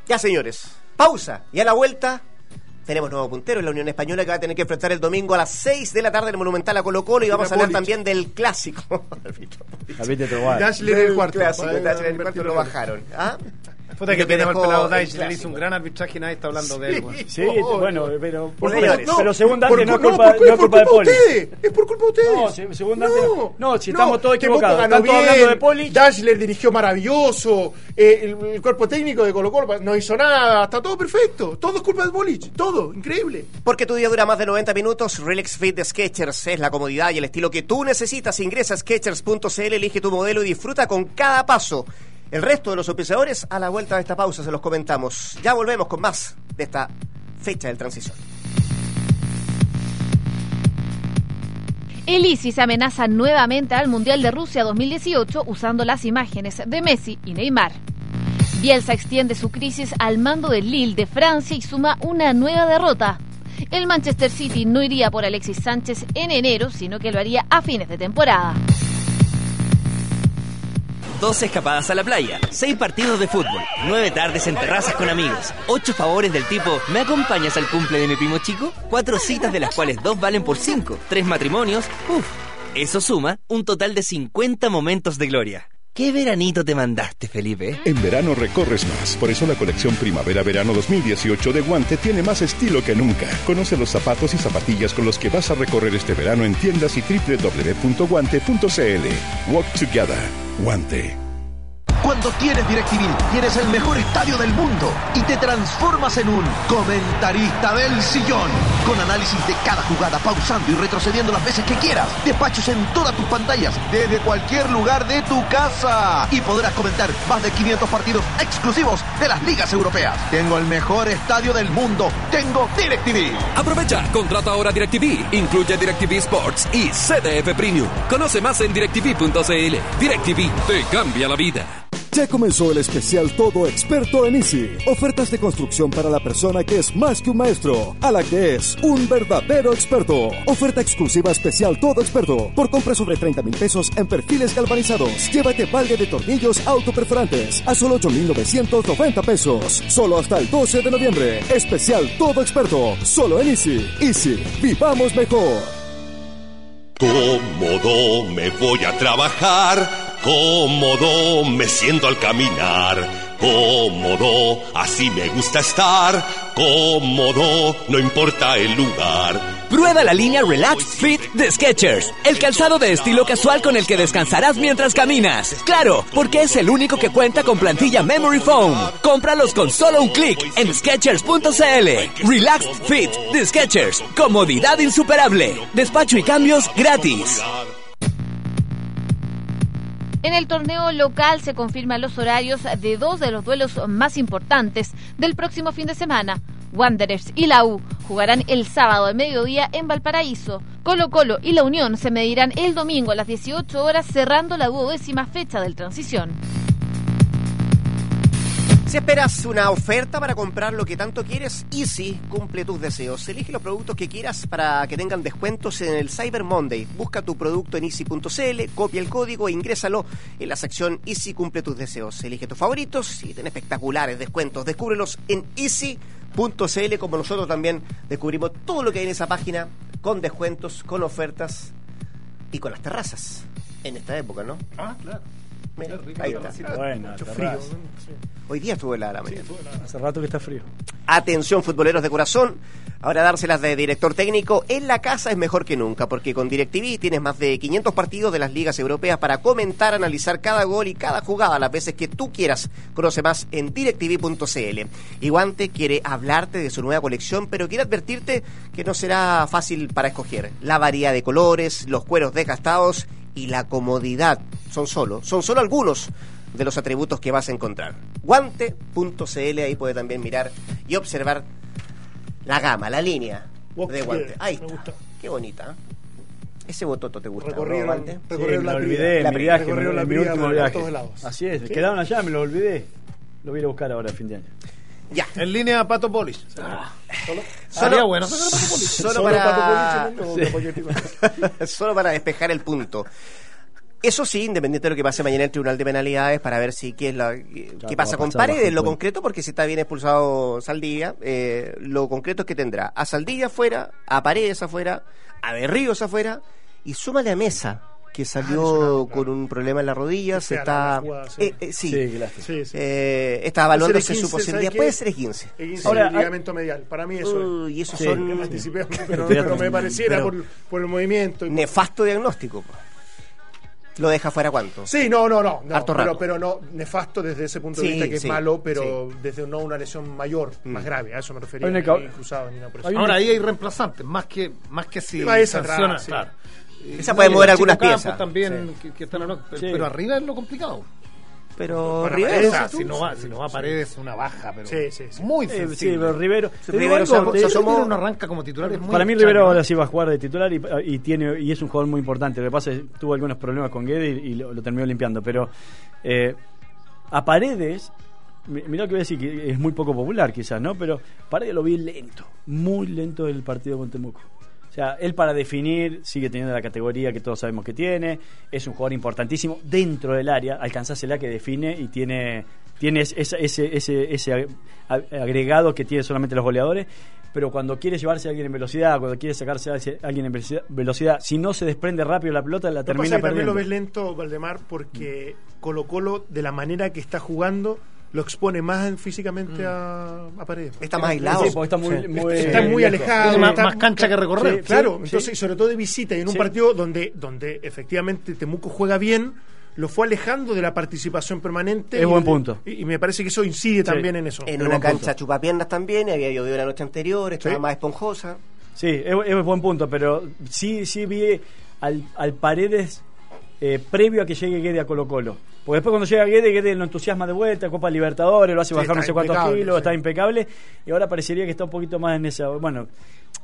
Ya, señores, pausa. Y a la vuelta tenemos nuevo puntero en la Unión Española que va a tener que enfrentar el domingo a las 6 de la tarde en el Monumental a Colo Colo y vamos a hablar también del clásico. Dashler en el cuarto. clásico, Para- Dashler en el para cuarto lo invertirlo. bajaron. ¿ah? Puta que tenemos el pelado el Dice, le hizo un gran arbitraje y nadie está hablando de él. güey. Sí, bueno, pero, Por pero, señores. pero según Dante por no es cu- culpa, por- no es por culpa de Poli. ustedes. Es por culpa de ustedes. No, se- según Dante no. No, si estamos todos equivocados. Están todos bien, hablando de Poli. Dashler dirigió maravilloso. eh, el, el cuerpo técnico de Colo Colo no hizo nada. Está todo perfecto. Todo es culpa de Bolich. Todo. Increíble. Porque tu día dura más de 90 minutos, Relax Fit de Skechers es la comodidad y el estilo que tú necesitas. Ingresa a Skechers.cl, elige tu modelo y disfruta con cada paso. El resto de los auspiciadores, a la vuelta de esta pausa se los comentamos. Ya volvemos con más de esta fecha del transición. El ISIS amenaza nuevamente al Mundial de Rusia 2018 usando las imágenes de Messi y Neymar. Bielsa extiende su crisis al mando del Lille de Francia y suma una nueva derrota. El Manchester City no iría por Alexis Sánchez en enero, sino que lo haría a fines de temporada. Dos escapadas a la playa, seis partidos de fútbol, nueve tardes en terrazas con amigos, ocho favores del tipo ¿me acompañas al cumple de mi primo chico? Cuatro citas de las cuales dos valen por cinco, tres matrimonios, uff, eso suma un total de 50 momentos de gloria. ¿Qué veranito te mandaste, Felipe? En verano recorres más, por eso la colección Primavera-Verano 2018 de Guante tiene más estilo que nunca. Conoce los zapatos y zapatillas con los que vas a recorrer este verano en tiendas y www.guante.cl. Walk Together. Guante. Cuando tienes DirecTV, tienes el mejor estadio del mundo y te transformas en un comentarista del sillón. Con análisis de cada jugada, pausando y retrocediendo las veces que quieras. Despachos en todas tus pantallas, desde cualquier lugar de tu casa. Y podrás comentar más de 500 partidos exclusivos de las ligas europeas. Tengo el mejor estadio del mundo. Tengo DirecTV. Aprovecha, contrata ahora DirecTV, incluye DirecTV Sports y CDF Premium. Conoce más en directv.cl. DirecTV te cambia la vida. Ya comenzó el especial Todo Experto en Easy. Ofertas de construcción para la persona que es más que un maestro, a la que es un verdadero experto. Oferta exclusiva especial Todo Experto. Por compra sobre 30 mil pesos en perfiles galvanizados. Llévate balde de tornillos autoperforantes a solo 8,990 pesos. Solo hasta el 12 de noviembre. Especial Todo Experto. Solo en Easy. Easy. Vivamos mejor. Cómodo me voy a trabajar, cómodo me siento al caminar, cómodo así me gusta estar, cómodo no importa el lugar. Prueba la línea Relax Fit de Skechers, el calzado de estilo casual con el que descansarás mientras caminas. Claro, porque es el único que cuenta con plantilla Memory Foam. Cómpralos con solo un clic en Skechers.cl. Relax Fit de Skechers, comodidad insuperable, despacho y cambios gratis. En el torneo local se confirman los horarios de dos de los duelos más importantes del próximo fin de semana. Wanderers y la U jugarán el sábado al mediodía en Valparaíso. Colo Colo y la Unión se medirán el domingo a las 18 horas cerrando la duodécima fecha del transición. Si esperas una oferta para comprar lo que tanto quieres, Easy cumple tus deseos. Elige los productos que quieras para que tengan descuentos en el Cyber Monday. Busca tu producto en easy.cl, copia el código e ingrésalo en la sección Easy cumple tus deseos. Elige tus favoritos y ten espectaculares descuentos. Descúbrelos en easy.cl como nosotros también descubrimos todo lo que hay en esa página con descuentos, con ofertas y con las terrazas en esta época, ¿no? Ah, claro. Mira, ahí está. Bueno, Mucho terraza. frío. Hoy día estuvo helada la mañana. Hace rato que está frío. Atención futboleros de corazón, Ahora dárselas de director técnico en la casa es mejor que nunca, porque con DirecTV tienes más de 500 partidos de las ligas europeas para comentar, analizar cada gol y cada jugada las veces que tú quieras. Conoce más en directv.cl. Y Guante quiere hablarte de su nueva colección, pero quiere advertirte que no será fácil para escoger. La variedad de colores, los cueros desgastados y la comodidad son solo, son solo algunos de los atributos que vas a encontrar. Guante.cl, ahí puede también mirar y observar la gama, la línea de guante. Ahí está. Qué bonita. ¿eh? Ese bototo te gusta, ¿no, Recorrieron- Guante? recorrieron la olvidé La mi viaje, recorrieron la mi último viaje. todos lados. Así es, ¿Qué? quedaron allá, me lo olvidé. Lo voy a ir a buscar ahora a fin de año. Ya. En línea Pato Polis. Solo, Sería bueno sacar a Pato Polis. solo Solo para, Pato Polich, ¿no? Sí. solo para despejar el punto. Eso sí, independiente de lo que pase mañana en el Tribunal de Penalidades, para ver si qué, es la, qué Claro, pasa con Paredes, el lo concreto, porque si está bien expulsado Saldivia, eh, lo concreto es que tendrá a Saldivia afuera, a Paredes afuera, a Berríos afuera, y súmale a Mesa, que salió con un problema en la rodilla, se está... la jugada, sí. eh, eh, sí, Sí. Sí, eh, está ser su 15, posibilidad, ¿sabe puede ser 15. El 15 Ahora, del ligamento medial. Para mí eso es. Uy, y esos Sí. son... Me anticipé, pero, Pero- pero me pareciera pero- por, por el movimiento. y por- Nefasto diagnóstico. ¿Lo deja fuera cuánto? Sí, no, no, no. no, Harto pero, rato. pero no, nefasto desde ese punto de Sí, vista que sí, es malo, pero desde no una lesión mayor, más grave. A eso me refería. Hay una ni cruzado ni nada por eso. Ahora ahí hay reemplazantes, más que más que si esa sanciona, atrás, sí. claro. Esa puede mover algunas piezas. también que, que están en- pero, Sí. pero arriba es lo complicado. Pero Para Rivero, si no va, si no va a Paredes es una baja, pero Sí, sí, sí. muy Eh, sí, sensible. pero Rivero. Rivero algo, se- te se asomó- una arranca como titular es muy Para mí extraño, Rivero ahora sí va a jugar de titular y, y tiene y es un jugador muy importante. Lo que pasa es que tuvo algunos problemas con Guede y, y lo, lo terminó limpiando. Pero eh, a Paredes, mi- mirá lo que voy a decir, que es muy poco popular quizás, ¿no? Pero Paredes lo vi lento, muy lento el partido con Temuco. O sea, él para definir sigue teniendo la categoría que todos sabemos que tiene, es un jugador importantísimo dentro del área, alcanzásela que define y tiene, tiene ese, ese, ese, ese ag- agregado que tiene solamente los goleadores, pero cuando quiere llevarse a alguien en velocidad, cuando quiere sacarse a alguien en velocidad, si no se desprende rápido la pelota, la pasa termina también perdiendo. lo ves lento, Valdemar, porque Colo Colo, de la manera que está jugando, lo expone más en- físicamente a, a Paredes. Está más aislado. Sí, está muy, Sí. muy- está muy lejos. alejado. Tiene más- está- más cancha que recorrer. Sí, claro, sí, entonces, sobre todo de visita, y en un Sí. partido donde, donde efectivamente Temuco juega bien, lo fue alejando de la participación permanente. Es y buen punto. Y, y me parece que eso incide también en eso. En Es una cancha punto. chupapiernas también, había llovido la noche anterior, estaba Sí. más esponjosa. Sí, es, es buen punto, pero sí, sí vi al, al Paredes eh, previo a que llegue Guede a Colo Colo. Porque después cuando llega Guede, Guede lo entusiasma de vuelta, Copa Libertadores, lo hace Sí, bajar no sé cuántos kilos, sí. está impecable, y ahora parecería que está un poquito más en esa... Bueno,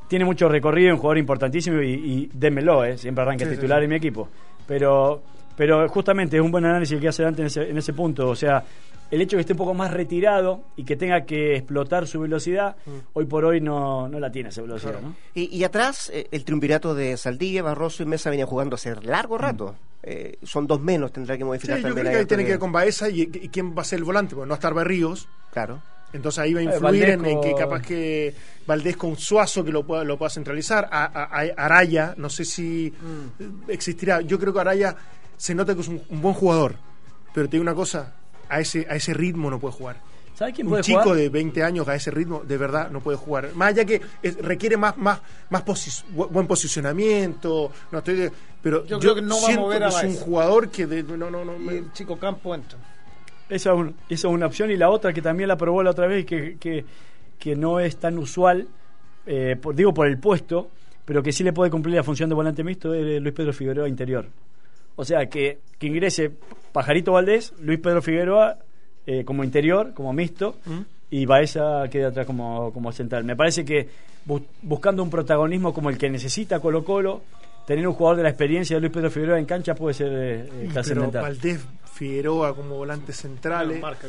tiene mucho recorrido, un jugador importantísimo, y, y démelo, eh, siempre arranca Sí, titular en mi equipo. Pero, pero justamente es un buen análisis que hace Dante en ese, en ese punto, o sea... El hecho de que esté un poco más retirado y que tenga que explotar su velocidad, Mm. hoy por hoy no, no la tiene esa velocidad, ¿no? Y, y atrás, eh, el triunvirato de Saldivia, Barroso y Mesa venían jugando hace largo rato. Eh, son dos menos, tendrá que Sí, modificar yo también creo que ahí tiene que ver con Baeza y, y quién va a ser el volante, porque no va a estar Berríos. Claro. Entonces ahí va a Eh, influir en, en que capaz que Valdés con Suazo que lo pueda, lo pueda centralizar. A, a- a- Araya, no sé si Mm. existirá. Yo creo que Araya se nota que es un, un buen jugador. Pero te digo una cosa, a ese, a ese ritmo no puede jugar. ¿Sabes quién Un chico jugar? de 20 años a ese ritmo de verdad no puede jugar. Más allá que es- requiere más, más, más posi- buen posicionamiento. No estoy de- pero Yo yo, creo que no va a mover a es un jugador que de- no, no, no, Y el chico Campo entra. Esa es, un- esa es una opción y la otra que también la probó la otra vez y que, que, que no es tan usual, eh, por- digo por el puesto, pero que sí le puede cumplir la función de volante mixto es Luis Pedro Figueroa interior. O sea, que, que ingrese Pajarito Valdés, Luis Pedro Figueroa eh, como interior, como mixto, y Baeza quede atrás como, como central. Me parece que bu- buscando un protagonismo como el que necesita Colo Colo, tener un jugador de la experiencia de Luis Pedro Figueroa en cancha puede ser eh, eh, pero trascendental. Valdés Figueroa como volantes centrales. Marca.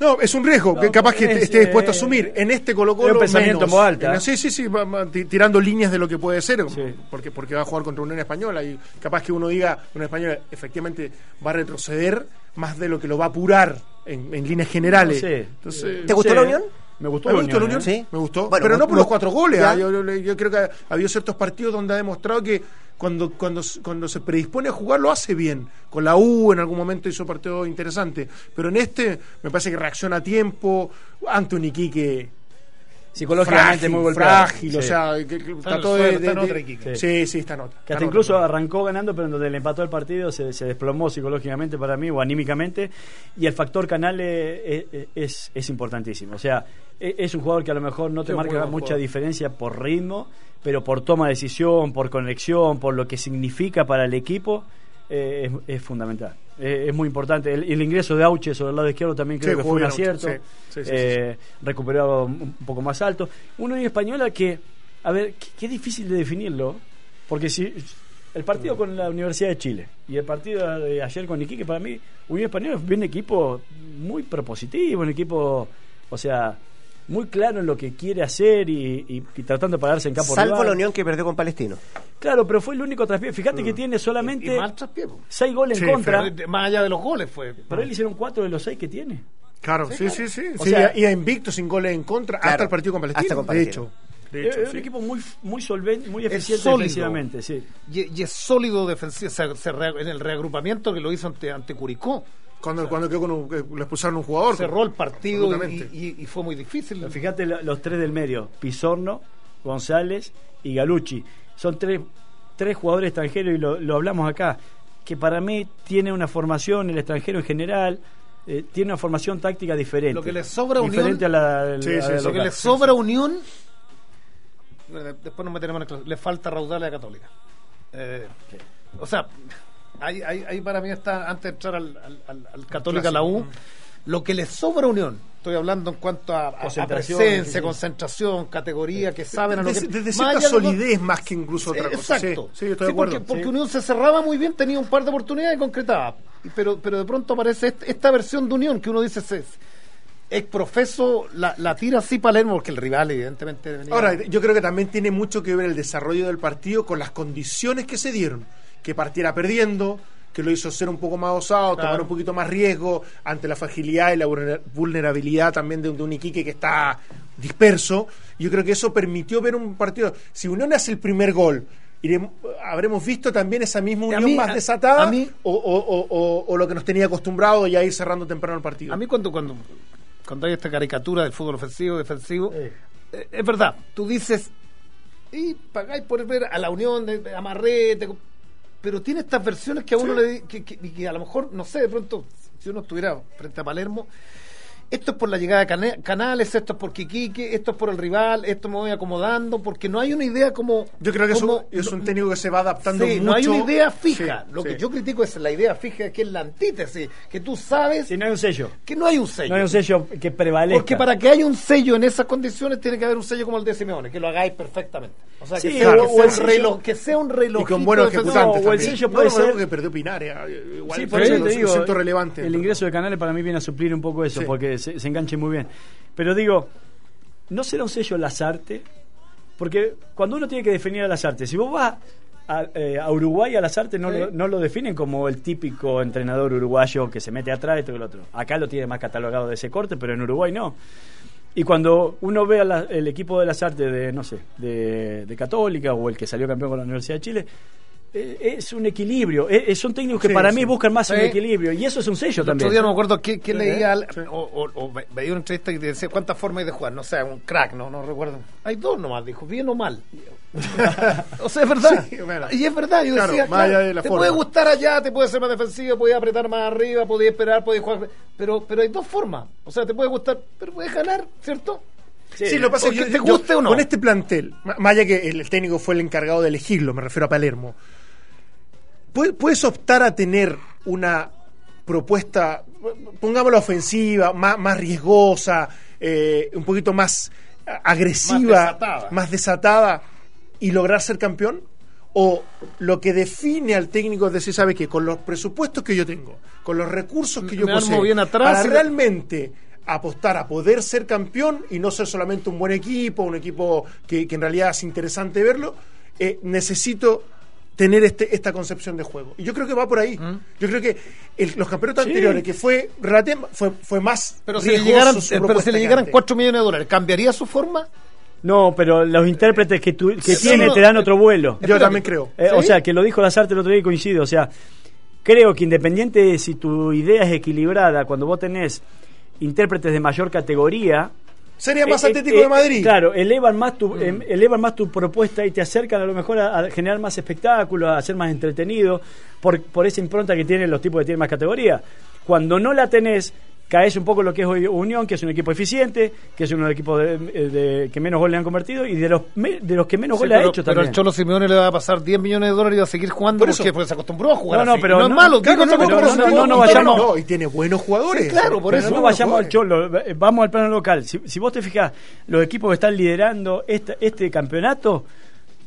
No, es un riesgo No, que capaz que es, esté dispuesto a asumir. En este Colo es Colo un pensamiento menos. alta. En- Sí, sí, sí, va- va ti- tirando líneas de lo que puede ser, Sí. porque, porque va a jugar contra Unión Española y capaz que uno diga, Unión Española efectivamente va a retroceder más de lo que lo va a apurar en, en líneas generales. No sé. Entonces, ¿Te gustó Sí. la Unión? Me gustó, ¿Me la gustó la Unión, Unión? ¿eh? Sí. Me gustó. Bueno, pero no por los cuatro goles. ah, Yo, yo- yo creo que ha habido ciertos partidos donde ha demostrado que cuando, cuando, cuando se predispone a jugar lo hace bien. Con la U en algún momento hizo partido interesante. Pero en este me parece que reacciona a tiempo. Anthony Quique Psicológicamente frágil, muy golpeado. Frágil, o sea, que- que Está- trató de. Sí, sí, está en otra. Que hasta incluso otra. arrancó ganando, pero en donde le empató el partido se, se desplomó psicológicamente para mí o anímicamente. Y el factor canal es, es, es importantísimo. O sea, e- es un jugador que a lo mejor no te Sí, marca mucha jugador. diferencia por ritmo, pero por toma de decisión, por conexión, por lo que significa para el equipo, eh, es, es fundamental. Eh, es muy importante. El, el ingreso de Auche sobre el lado izquierdo también creo Sí, que fue un acierto. sí, sí, sí, Eh, Recuperado un poco más alto. Una Unión Española que, a ver, qué difícil de definirlo, porque si el partido con la Universidad de Chile y el partido de ayer con Iquique, para mí, Unión Española es un equipo muy propositivo, un equipo, o sea, muy claro en lo que quiere hacer y, y- y tratando de pararse en campo Salvo rival. la unión que perdió con Palestino. Claro, pero fue el único traspié. Fíjate que tiene solamente Y mal traspié, po. seis goles Sí, en contra, pero más allá de los goles fue. pero él hicieron cuatro de los seis que tiene. Claro, sí, sí, sí. O Sí, sea- y a invicto sin goles en contra Claro, hasta el partido con Palestino. hasta con de Palestino. hecho. De Es hecho, es sí. un equipo muy muy solvente, muy Es eficiente sólido. defensivamente, sí. Y, y es sólido defensivo. Se- se re- en el reagrupamiento que lo hizo ante, ante Curicó. Cuando, cuando quedó con un, que le expulsaron un jugador. Cerró el partido y, Absolutamente. y- y fue muy difícil. Fíjate lo- los tres del medio, Pizorno, González y Galucci. Son tres, tres jugadores extranjeros y lo, lo hablamos acá, que para mí tiene una formación, el extranjero en general, eh, tiene una formación táctica diferente. Lo que le sobra a Diferente Unión- a la, a Sí, sí, sí. Lo que le sobra a Unión. eh, Después nos meteremos en el Le falta raudal a la Católica. Eh, o sea, ahí, ahí, ahí para mí está, antes de entrar al, al- al- al Católica, la U, lo que le sobra a Unión. Estoy hablando en cuanto a, a- presencia, sí, concentración, categoría, que saben a lo Desde, que. desde cierta de solidez más que incluso otra cosa. Exacto. Sí, sí, estoy Sí, de acuerdo. Porque, porque. Unión se cerraba muy bien, tenía un par de oportunidades y concretaba. Y- Pero, pero de pronto aparece est- esta versión de Unión que uno dice, se, ex profeso, la, la tira así Palermo, porque el rival evidentemente venía... Ahora, yo creo que también tiene mucho que ver el desarrollo del partido con las condiciones que se dieron. Que partiera perdiendo, que lo hizo ser un poco más osado, tomar un poquito más riesgo ante la fragilidad y la vulner- vulnerabilidad también de, un- de un Iquique que está disperso. Yo creo que eso permitió ver un partido. Si Unión hace el primer gol, iremos- habremos visto también esa misma Unión mí- más a- desatada a mí- o, o- o- o- o lo que nos tenía acostumbrado ya ir cerrando temprano el partido. A mí cuando, cuando, cuando hay esta caricatura del fútbol ofensivo, defensivo, eh, es verdad, tú dices, y pagáis por ver a la Unión de, de Amarrete, pero tiene estas versiones que a uno le di- que, que- y que a lo mejor, no sé, de pronto, si uno estuviera frente a Palermo, esto es por la llegada de Canales, esto es por Quiquique, esto es por el rival, esto me voy acomodando, porque no hay una idea como... Yo creo que es un, como- es un técnico que se va adaptando Sí, mucho. no hay una idea fija. Sí, Lo sí. que yo critico es la idea fija, que es la antítesis, que tú sabes Si no hay un sello. que no hay un sello. No hay un sello que prevalezca. Porque para que haya un sello en esas condiciones tiene que haber un sello como el de Simeone, que lo hagáis perfectamente. O sea, que, sea, que un reloj, que sea un reloj. Y con buenos ejecutantes. o el sello puede ser- que perdió Pinares. eh, Igual Sí, por eso te digo, siento relevante. el ingreso de Canales para mí viene a suplir un poco eso, Sí. porque se, se enganche muy bien. Pero digo, ¿no será un sello Lazarte? Porque cuando uno tiene que definir a Lazarte, si vos vas a, eh, a Uruguay a Lazarte no, Sí. lo, no lo definen como el típico entrenador uruguayo que se mete atrás, esto y lo otro. Acá lo tiene más catalogado de ese corte, pero en Uruguay no. Y cuando uno ve a la- el equipo de las artes de, no sé, de, de Católica o el que salió campeón con la Universidad de Chile, es un equilibrio. Eh, eh, son técnicos que Sí, para sí. mí buscan más un equilibrio. Y eso es un sello El también. otro día no me acuerdo Sí. leía, o, o- o veía una entrevista que decía cuántas formas hay de jugar. No sé, un crack, no, no recuerdo. Hay dos nomás, dijo, bien o mal. o sea, es verdad. Bueno. y es verdad, yo Claro, decía, más allá claro, de la te forma. puede gustar allá, te puede ser más defensivo, puede apretar más arriba, puede esperar, puede jugar. Pero, pero hay dos formas. O sea, te puede gustar, pero puedes ganar, ¿cierto? Sí, lo que pasa es que te yo- guste o no. Con este plantel, más allá que el, el técnico fue el encargado de elegirlo, me refiero a Palermo, ¿pu- ¿puedes optar a tener una propuesta, pongámosla ofensiva, más, más riesgosa, eh, un poquito más agresiva, Más desatada. más desatada, y lograr ser campeón? ¿O lo que define al técnico es decir, sabe que con los presupuestos que yo tengo, con los recursos que yo Me poseo, bien atrás para y- realmente apostar a poder ser campeón y no ser solamente un buen equipo, un equipo que, que en realidad es interesante verlo, eh, necesito tener este, esta concepción de juego. Y yo creo que va por ahí. ¿Mm? Yo creo que el- los campeonatos Sí. anteriores, que fue relativ- fue, fue más Pero si le llegaran, su eh, pero si le llegaran antes. 4 millones de dólares, ¿cambiaría su forma? No, pero los intérpretes que, tu- que Sí, tiene no, te dan otro vuelo. Yo también creo. Eh, O sea, que lo dijo Lazarte el otro día y coincido. O sea, creo que independiente de si tu idea es equilibrada, cuando vos tenés intérpretes de mayor categoría, Sería más Eh, eh, Atlético eh, de Madrid. Claro, elevan más tu em, elevan más tu propuesta y te acercan a lo mejor a, a generar más espectáculos, a ser más entretenido por, por esa impronta que tienen los tipos que tienen más categoría. Cuando no la tenés, caes un poco en lo que es hoy Unión, que es un equipo eficiente, que es uno de los equipos de, de- que menos goles le han convertido y de los me- de los que menos Sí, goles ha pero, hecho pero también. al Cholo Simeone le va a pasar 10 millones de dólares y va a seguir jugando Por porque, eso. porque se acostumbró a jugar No, no, así. pero no es no, malo, Claro, no, pero no, no, no vayamos- No, y tiene buenos jugadores. Sí, claro, por Pero eso no vayamos al cholo, eh, vamos al plano local. Si, si vos te fijas, los equipos que están liderando esta- este campeonato,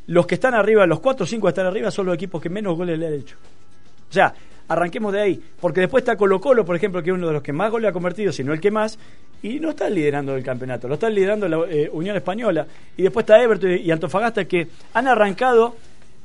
los que están arriba, los 4 o 5 que están arriba, son los equipos que menos goles le han hecho. O sea, arranquemos de ahí. Porque después está Colo Colo, por ejemplo, que es uno de los que más goles ha convertido, si no el que más, y no está liderando el campeonato, lo está liderando la eh, Unión Española. Y después está Everton y Antofagasta, que han arrancado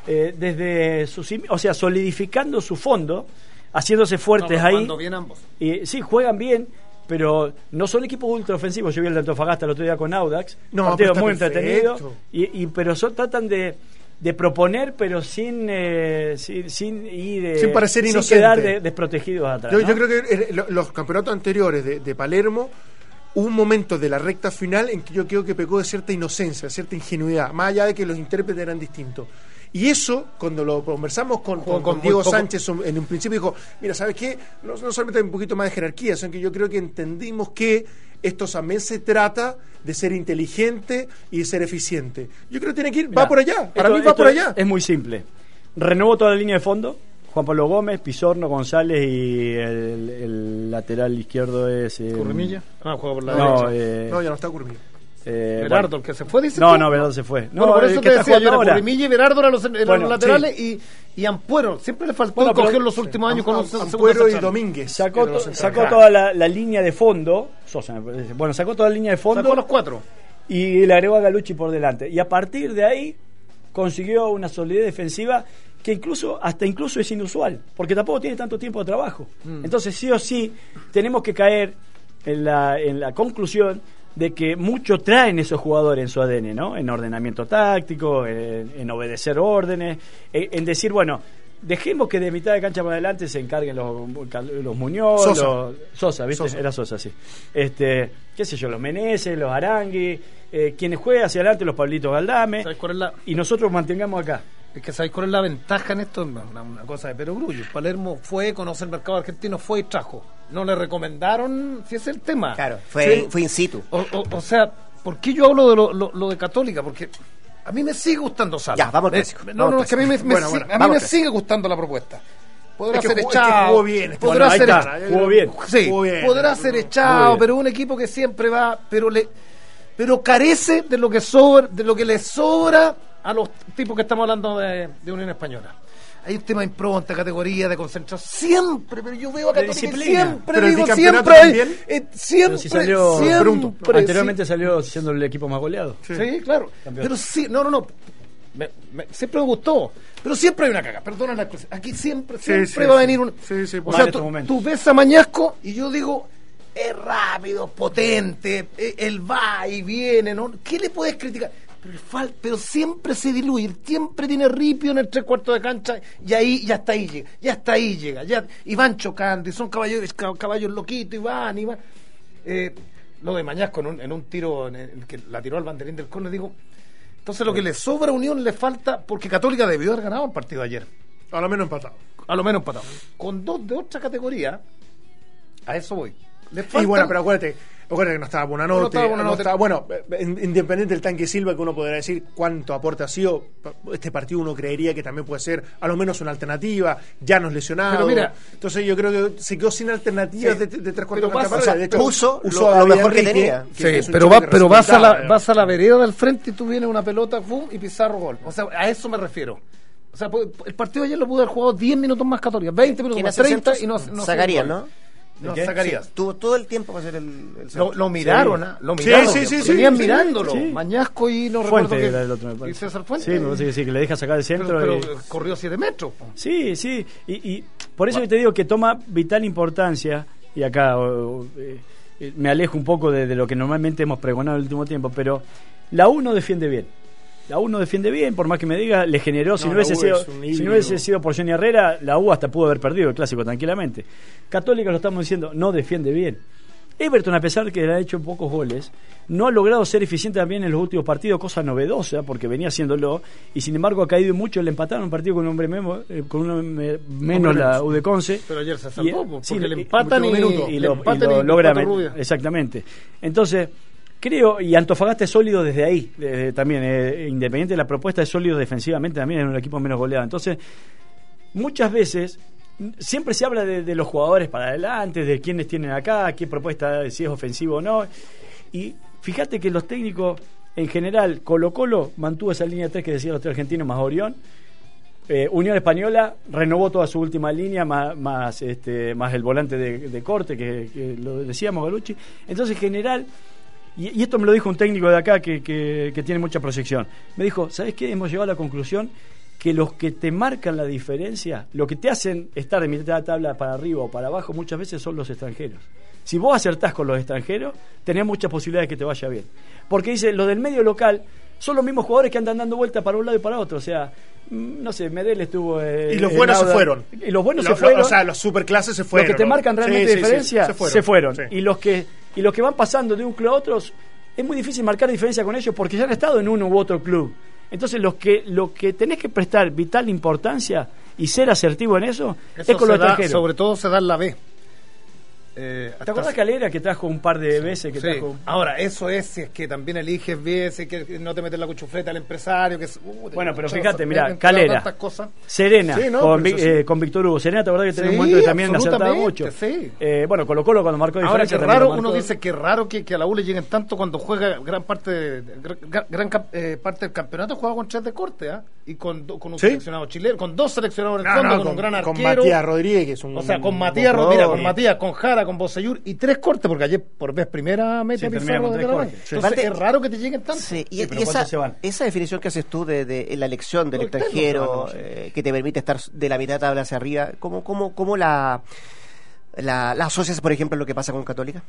eh, desde sus... O sea, solidificando su fondo, haciéndose fuertes No, ahí. jugando bien ambos. Y sí, juegan bien, pero no son equipos ultra ofensivos. Yo vi el de Antofagasta el otro día con Audax. No, partido muy entretenido. Y, y- pero son, tratan de, de proponer, pero sin, eh, sin, sin ir. eh, Sin parecer inocente. quedar de- desprotegidos atrás. Yo, ¿no? yo creo que lo- los campeonatos anteriores de, de Palermo hubo un momento de la recta final en que yo creo que pecó de cierta inocencia, cierta ingenuidad, más allá de que los intérpretes eran distintos. Y eso, cuando lo conversamos con, con- Con- con con Diego Sánchez en un principio, dijo, mira, ¿sabes qué? No, no solamente hay un poquito más de jerarquía, sino que yo creo que entendimos que esto también se trata de ser inteligente y de ser eficiente. Yo creo que tiene que ir, va por allá, para esto- mí va por allá. Es muy simple. Renovó toda la línea de fondo. Juan Pablo Gómez, Pizorno, González y el, el lateral izquierdo es. eh, ¿Currimilla? Ah, juega por la No, derecha. eh, No, ya no está Curmillo. Eh, Berardo, bueno. el que se fue, dice No, tú? no, Berardo se fue. No, Bueno, por eso que te decía yo, era y Berardo eran los, eran Bueno, los laterales y, y Ampuero. Siempre le faltó Bueno, pero- coger los últimos años con Am- un segundo Ampuero y. Domínguez. Sacó, to- sacó toda la, la línea de fondo. Sosa. Bueno, sacó toda la línea de fondo. Sacó los cuatro. y le agregó a Galucci por delante. Y a partir de ahí consiguió una solidez defensiva que incluso hasta incluso es inusual, porque tampoco tiene tanto tiempo de trabajo. Mm. Entonces sí o sí tenemos que caer en la, en la conclusión de que mucho traen esos jugadores en su ADN, ¿no? En ordenamiento táctico, en, en obedecer órdenes, en, en decir, bueno, dejemos que de mitad de cancha para adelante se encarguen los, los Muñoz, Sosa. los Sosa, ¿viste? Sosa. Era Sosa, sí. Este, qué sé yo, los Meneses, los Arangui, eh, quienes juegan hacia adelante, los Pablitos Galdame, ¿Sabes cuál es la, y nosotros mantengamos acá. Es que ¿sabéis cuál es la ventaja en esto? Una, una cosa de perogrullo. Palermo fue, conoce el mercado argentino, fue y trajo. No le recomendaron, si es el tema. Claro, fue, Sí. fue in situ. O, o- o sea, ¿por qué yo hablo de lo, lo- lo de Católica? Porque a mí me sigue gustando Sala. Ya, vamos al clásico, No, no, es que a mí me, me Bueno, sigue- bueno, a mí me sigue gustando la propuesta. Podrá Es que ser jugó- es que echado. jugó bien podrá ser está, echado. jugó bien. Sí, Jugó bien. podrá ser echado, pero un equipo que siempre va, pero le pero carece de lo que sobra, de lo que le sobra a los tipos que estamos hablando de, de Unión Española. Hay un tema de impronta, categoría, de concentración. Siempre, pero yo veo a Católica siempre, Pero el digo, siempre, eh, siempre, Pero si salió- siempre, Pregunto. Anteriormente salió siendo el equipo más goleado. Sí, claro. Campeón. Pero sí, no, no, no. Me- me- siempre me gustó. Pero siempre hay una caga. Perdona la expresión. Aquí siempre, siempre sí, va a venir un. Sí, sí, o por sea, en tú, tú ves a Mañasco y yo digo, es rápido, potente, eh, él va y viene, ¿no? ¿Qué le puedes criticar? Pero, fal- pero siempre se diluye, siempre tiene ripio en el tres cuartos de cancha y ahí, ya hasta ahí llega, ya hasta ahí llega, ya, y van chocando, y son caballos, ca- caballos loquitos, y van, y van. Eh, lo de Mañasco en un, en un tiro en el que la tiró al banderín del córner, digo, entonces lo que le sobra a Unión le falta, porque Católica debió haber ganado el partido ayer, A lo menos empatado. a lo menos empatado. Con dos de otra categoría, a eso voy. Y bueno, pero acuérdate, acuérdate que no estaba Bonanote. No estaba no estaba- bueno, eh, in- independiente del tanque Silva, que uno podrá decir cuánto aporte ha sido, este partido uno creería que también puede ser a lo menos una alternativa, ya nos lesionado. Pero mira- Entonces yo creo que se quedó sin alternativas Sí. de, de tres cuartos pasa- o sea. De hecho, puso usó lo- a lo mejor que tenía. que Sí, pero, va, pero vas, a la, vas a la vereda del frente y tú vienes una pelota ¡fum! y Pizarro gol. O sea, a eso me refiero. O sea, pues, el partido ayer lo pudo haber jugado 10 minutos más Católica, 20 minutos ¿Quién más, hace 30 centros? y no, no ¿no? No, qué? Zacarías. Tuvo todo el tiempo para hacer el, el Lo, centro. lo miraron, Sí. ¿ah? Lo miraron. sí, sí, sí, Venían sí, mirándolo. sí. Mañasco y no Fuente recuerdo el otro, me y. César Fuente. Sí, me parece que sí, que le deja sacar el centro. pero, y- eh, corrió 7 metros. po. Sí, sí, y, y por eso que te digo que toma vital importancia, y acá o- o, eh, eh, me alejo un poco de, de lo que normalmente hemos pregonado el último tiempo, pero la U no defiende bien. La U no defiende bien, por más que me diga, le generó, si No, hubiese U sido, si no hubiese sido por Johnny Herrera, la U hasta pudo haber perdido el clásico tranquilamente. Católica lo estamos diciendo, no defiende bien. Everton, a pesar de que le ha hecho pocos goles, no ha logrado ser eficiente también en los últimos partidos, cosa novedosa, porque venía haciéndolo, y sin embargo ha caído mucho. Le empataron un partido con un hombre memo- eh, con un hombre menos la Udeconce. Pero ayer se eh, porque sí, le empatan y, y lo, y empatan lo y logra met- Rubia. exactamente entonces creo y Antofagasta es sólido desde ahí también eh, independiente de la propuesta es sólido defensivamente también es un equipo menos goleado entonces muchas veces siempre se habla de, los jugadores para adelante de quiénes tienen acá qué propuesta si es ofensivo o no. Y fíjate que los técnicos en general Colo Colo mantuvo esa línea 3 que decía los tres argentinos más Orión. Eh, Unión Española renovó toda su última línea, más, más, este, más el volante de, de corte, que, que lo decíamos, Galucci. Entonces, en general, y, y esto me lo dijo un técnico de acá que, que- que tiene mucha proyección, me dijo, ¿sabes qué? Hemos llegado a la conclusión que los que te marcan la diferencia, lo que te hacen estar de mitad de la tabla para arriba o para abajo, muchas veces son los extranjeros. Si vos acertás con los extranjeros, tenés muchas posibilidades de que te vaya bien. Porque dice, los del medio local son los mismos jugadores que andan dando vuelta para un lado y para otro. O sea, mm, no sé, Medel estuvo... eh, Y los en buenos se fueron. Y los buenos se fueron. O sea, los superclases se fueron. Los que te marcan realmente Sí, sí, sí, diferencia se fueron. Y los que y los que van pasando de un club a otro es muy difícil marcar diferencia con ellos porque ya han estado en uno u otro club. Entonces los que lo que tenés que prestar vital importancia y ser asertivo en eso, Eso es con los extranjeros. sobre todo se da en la B. Eh, ¿Te acuerdas Calera que trajo un par de veces que Sí. trajo Ahora, eso es si es que también eliges bien, si es que no te metes la cuchufleta al empresario. Que es- uh, Bueno, pero fíjate, mira, Calera. Serena, Sí, no, con, eh, con Víctor Hugo. Serena, ¿te acordás que tenía un momento que también acertaba mucho? sí. Eh, bueno, Colo Colo cuando marcó Ahora, diferencia que raro, uno dice que raro que, que a la U le lleguen tanto cuando juega gran parte de- gran, eh, parte del campeonato juega con tres de corte, ¿ah? Y con, con un ¿Sí? seleccionado chileno, con dos seleccionados en el No, fondo, no, con, con- un gran con arquero. Matías Rodríguez, un o sea, con Matías. Rodríguez, con Matías, con Jara, con Boseyur y tres cortes, porque ayer por vez primera mete Sí, Pizarro de. Sí. Entonces, es raro que te lleguen tanto. Sí, y, Sí, pero y ¿cuántos esa, se van? esa definición que haces tú de, de la elección del extranjero eh, que te permite estar de la mitad de tabla hacia arriba, ¿cómo, cómo, cómo la, la, la asocias, por ejemplo, a lo que pasa con Católica?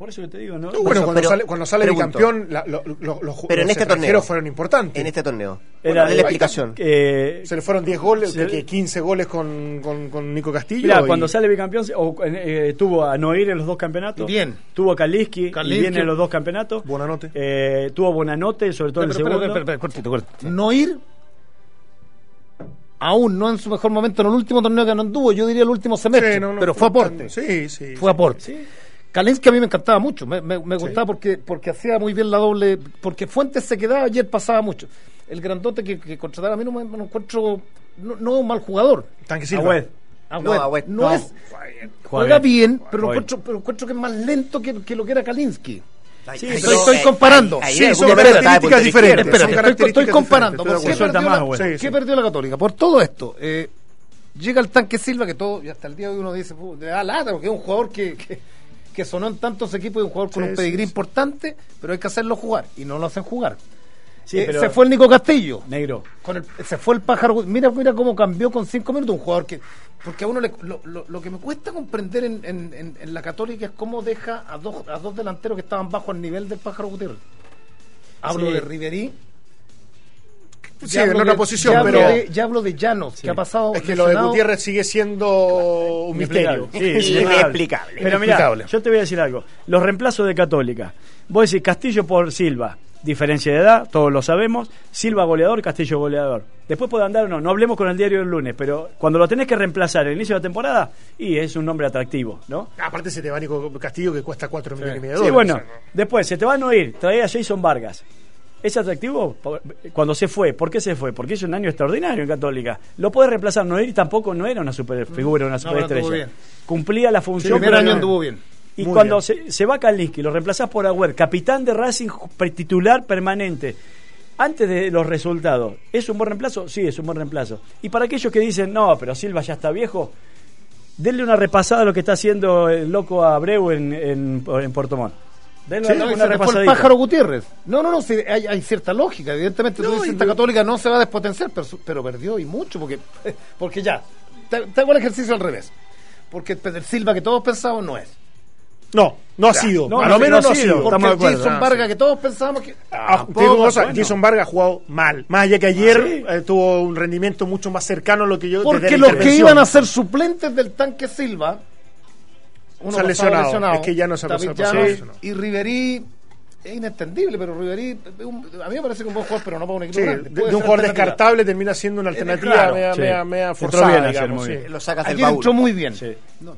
Por eso que te digo, ¿no? No, bueno, cuando pero- sale, cuando sale pregunto. bicampeón, la- lo- lo- los, Pero en este extranjeros torneo. fueron importantes. En este torneo. Era- la explicación. Eh, Se le fueron 10 goles, Se- que 15 goles con, con, con Nico Castillo. Mira, y- cuando sale bicampeón, o, eh, tuvo a Noir en los dos campeonatos. Bien. Tuvo a Kaliski, viene en los dos campeonatos. Buonanotte. Eh, tuvo a Bonanote, sobre todo en el Espera, segundo. espera, cortito, cortito. No ir aún no en su mejor momento en el último torneo que no anduvo, yo diría el último semestre, Sí, no, no, pero fue aporte. Sí, sí. fue aporte. Kalinsky a mí me encantaba mucho, me, me- me gustaba porque, porque hacía muy bien la doble, porque Fuentes se quedaba, ayer pasaba mucho. El grandote que, que contrataba a mí no me, me lo encuentro, no, no un mal jugador. Tanque Silva. Agüed. Agüed. No, Agüed, no, no. es, juega bien, pero lo Juega encuentro, pero encuentro que es más lento que, que lo que era Kalinsky. Sí, estoy- estoy comparando. Sí, son características diferentes. Espérate, estoy, características estoy comparando. diferentes, ¿Por estoy qué, perdió la, más. ¿qué Sí, perdió la Católica? Por todo esto. eh, llega el tanque Silva, que todo, y hasta el día de hoy uno dice, "Puh, le da lata, porque es un jugador que, que, que sonó en tantos equipos y un jugador con Sí, un pedigrí sí. importante, pero hay que hacerlo jugar, y no lo hacen jugar. Sí, Eh, pero- Se fue el Nico Castillo. Negro. Con el- se fue el pájaro. Mira, mira cómo cambió con cinco minutos un jugador que. Porque a uno le, lo, lo- lo que me cuesta comprender en, en- en- en la Católica es cómo deja a dos, a dos delanteros que estaban bajo el nivel del pájaro Gutiérrez. Hablo Sí. de Riverí. Sí, ya en hablo otra de- posición, ya hablo pero- de- ya hablo de Llanos, que ha pasado. Es que lo de. Gutiérrez sigue siendo un misterio. Sí, Sí, inexplicable. Pero mira, yo te voy a decir algo. Los reemplazos de Católica. Vos decís Castillo por Silva. Diferencia de edad, todos lo sabemos. Silva goleador, Castillo goleador. Después puede andar o no. No hablemos con el diario del lunes, pero cuando lo tenés que reemplazar al inicio de la temporada, y es un nombre atractivo, ¿no? Aparte se te va Nico Castillo que cuesta 4 millones y medio de Sí, dólares. bueno, O sea, después se te van a oír, trae a Jason Vargas. ¿Es atractivo? Cuando se fue. ¿Por qué se fue? Porque hizo un año extraordinario en Católica. Lo puede reemplazar Noir y tampoco no era una super figura, una No, superestrella. bien. Cumplía la El función. primer pero año no- anduvo bien. Y Muy cuando bien. se, se va Kalinski, lo reemplazás por Agüer, capitán de Racing, titular permanente. Antes de los resultados, ¿es un buen reemplazo? Sí, es un buen reemplazo. Y para aquellos que dicen, no, pero Silva ya está viejo, denle una repasada a lo que está haciendo el loco Abreu en, en, en Puerto Montt. Denle Sí, una, se fue el pájaro Gutiérrez. No, no, no, sí, hay, hay cierta lógica. Evidentemente, tú No, dices, y esta lo- católica no se va a despotenciar, pero, perdió y mucho, porque, porque ya, te, te hago el ejercicio al revés. Porque el Silva que todos pensamos no es. No, no ha sido. no, a lo menos no ha sido. sido. Porque Estamos de el acuerdo. Jason Ah, Vargas sí. que todos pensábamos que... Ah, te digo una cosa, bueno. Jason Vargas ha jugado mal. Más allá que ayer Sí. eh, tuvo un rendimiento mucho más cercano a lo que yo Porque los que iban a ser suplentes del tanque Silva uno Se ha lesionado. Es que ya no se ha pasado-. Y Riverí es inentendible, pero Riverí, a mí me parece que un buen jugador, pero no para un equipo Sí, grande. de, un jugador descartable termina siendo una alternativa claro, media, sí. media, media Entró forzada, bien ayer, digamos. muy sí. bien. Lo sacas del baúl. entró muy bien. Sí. No,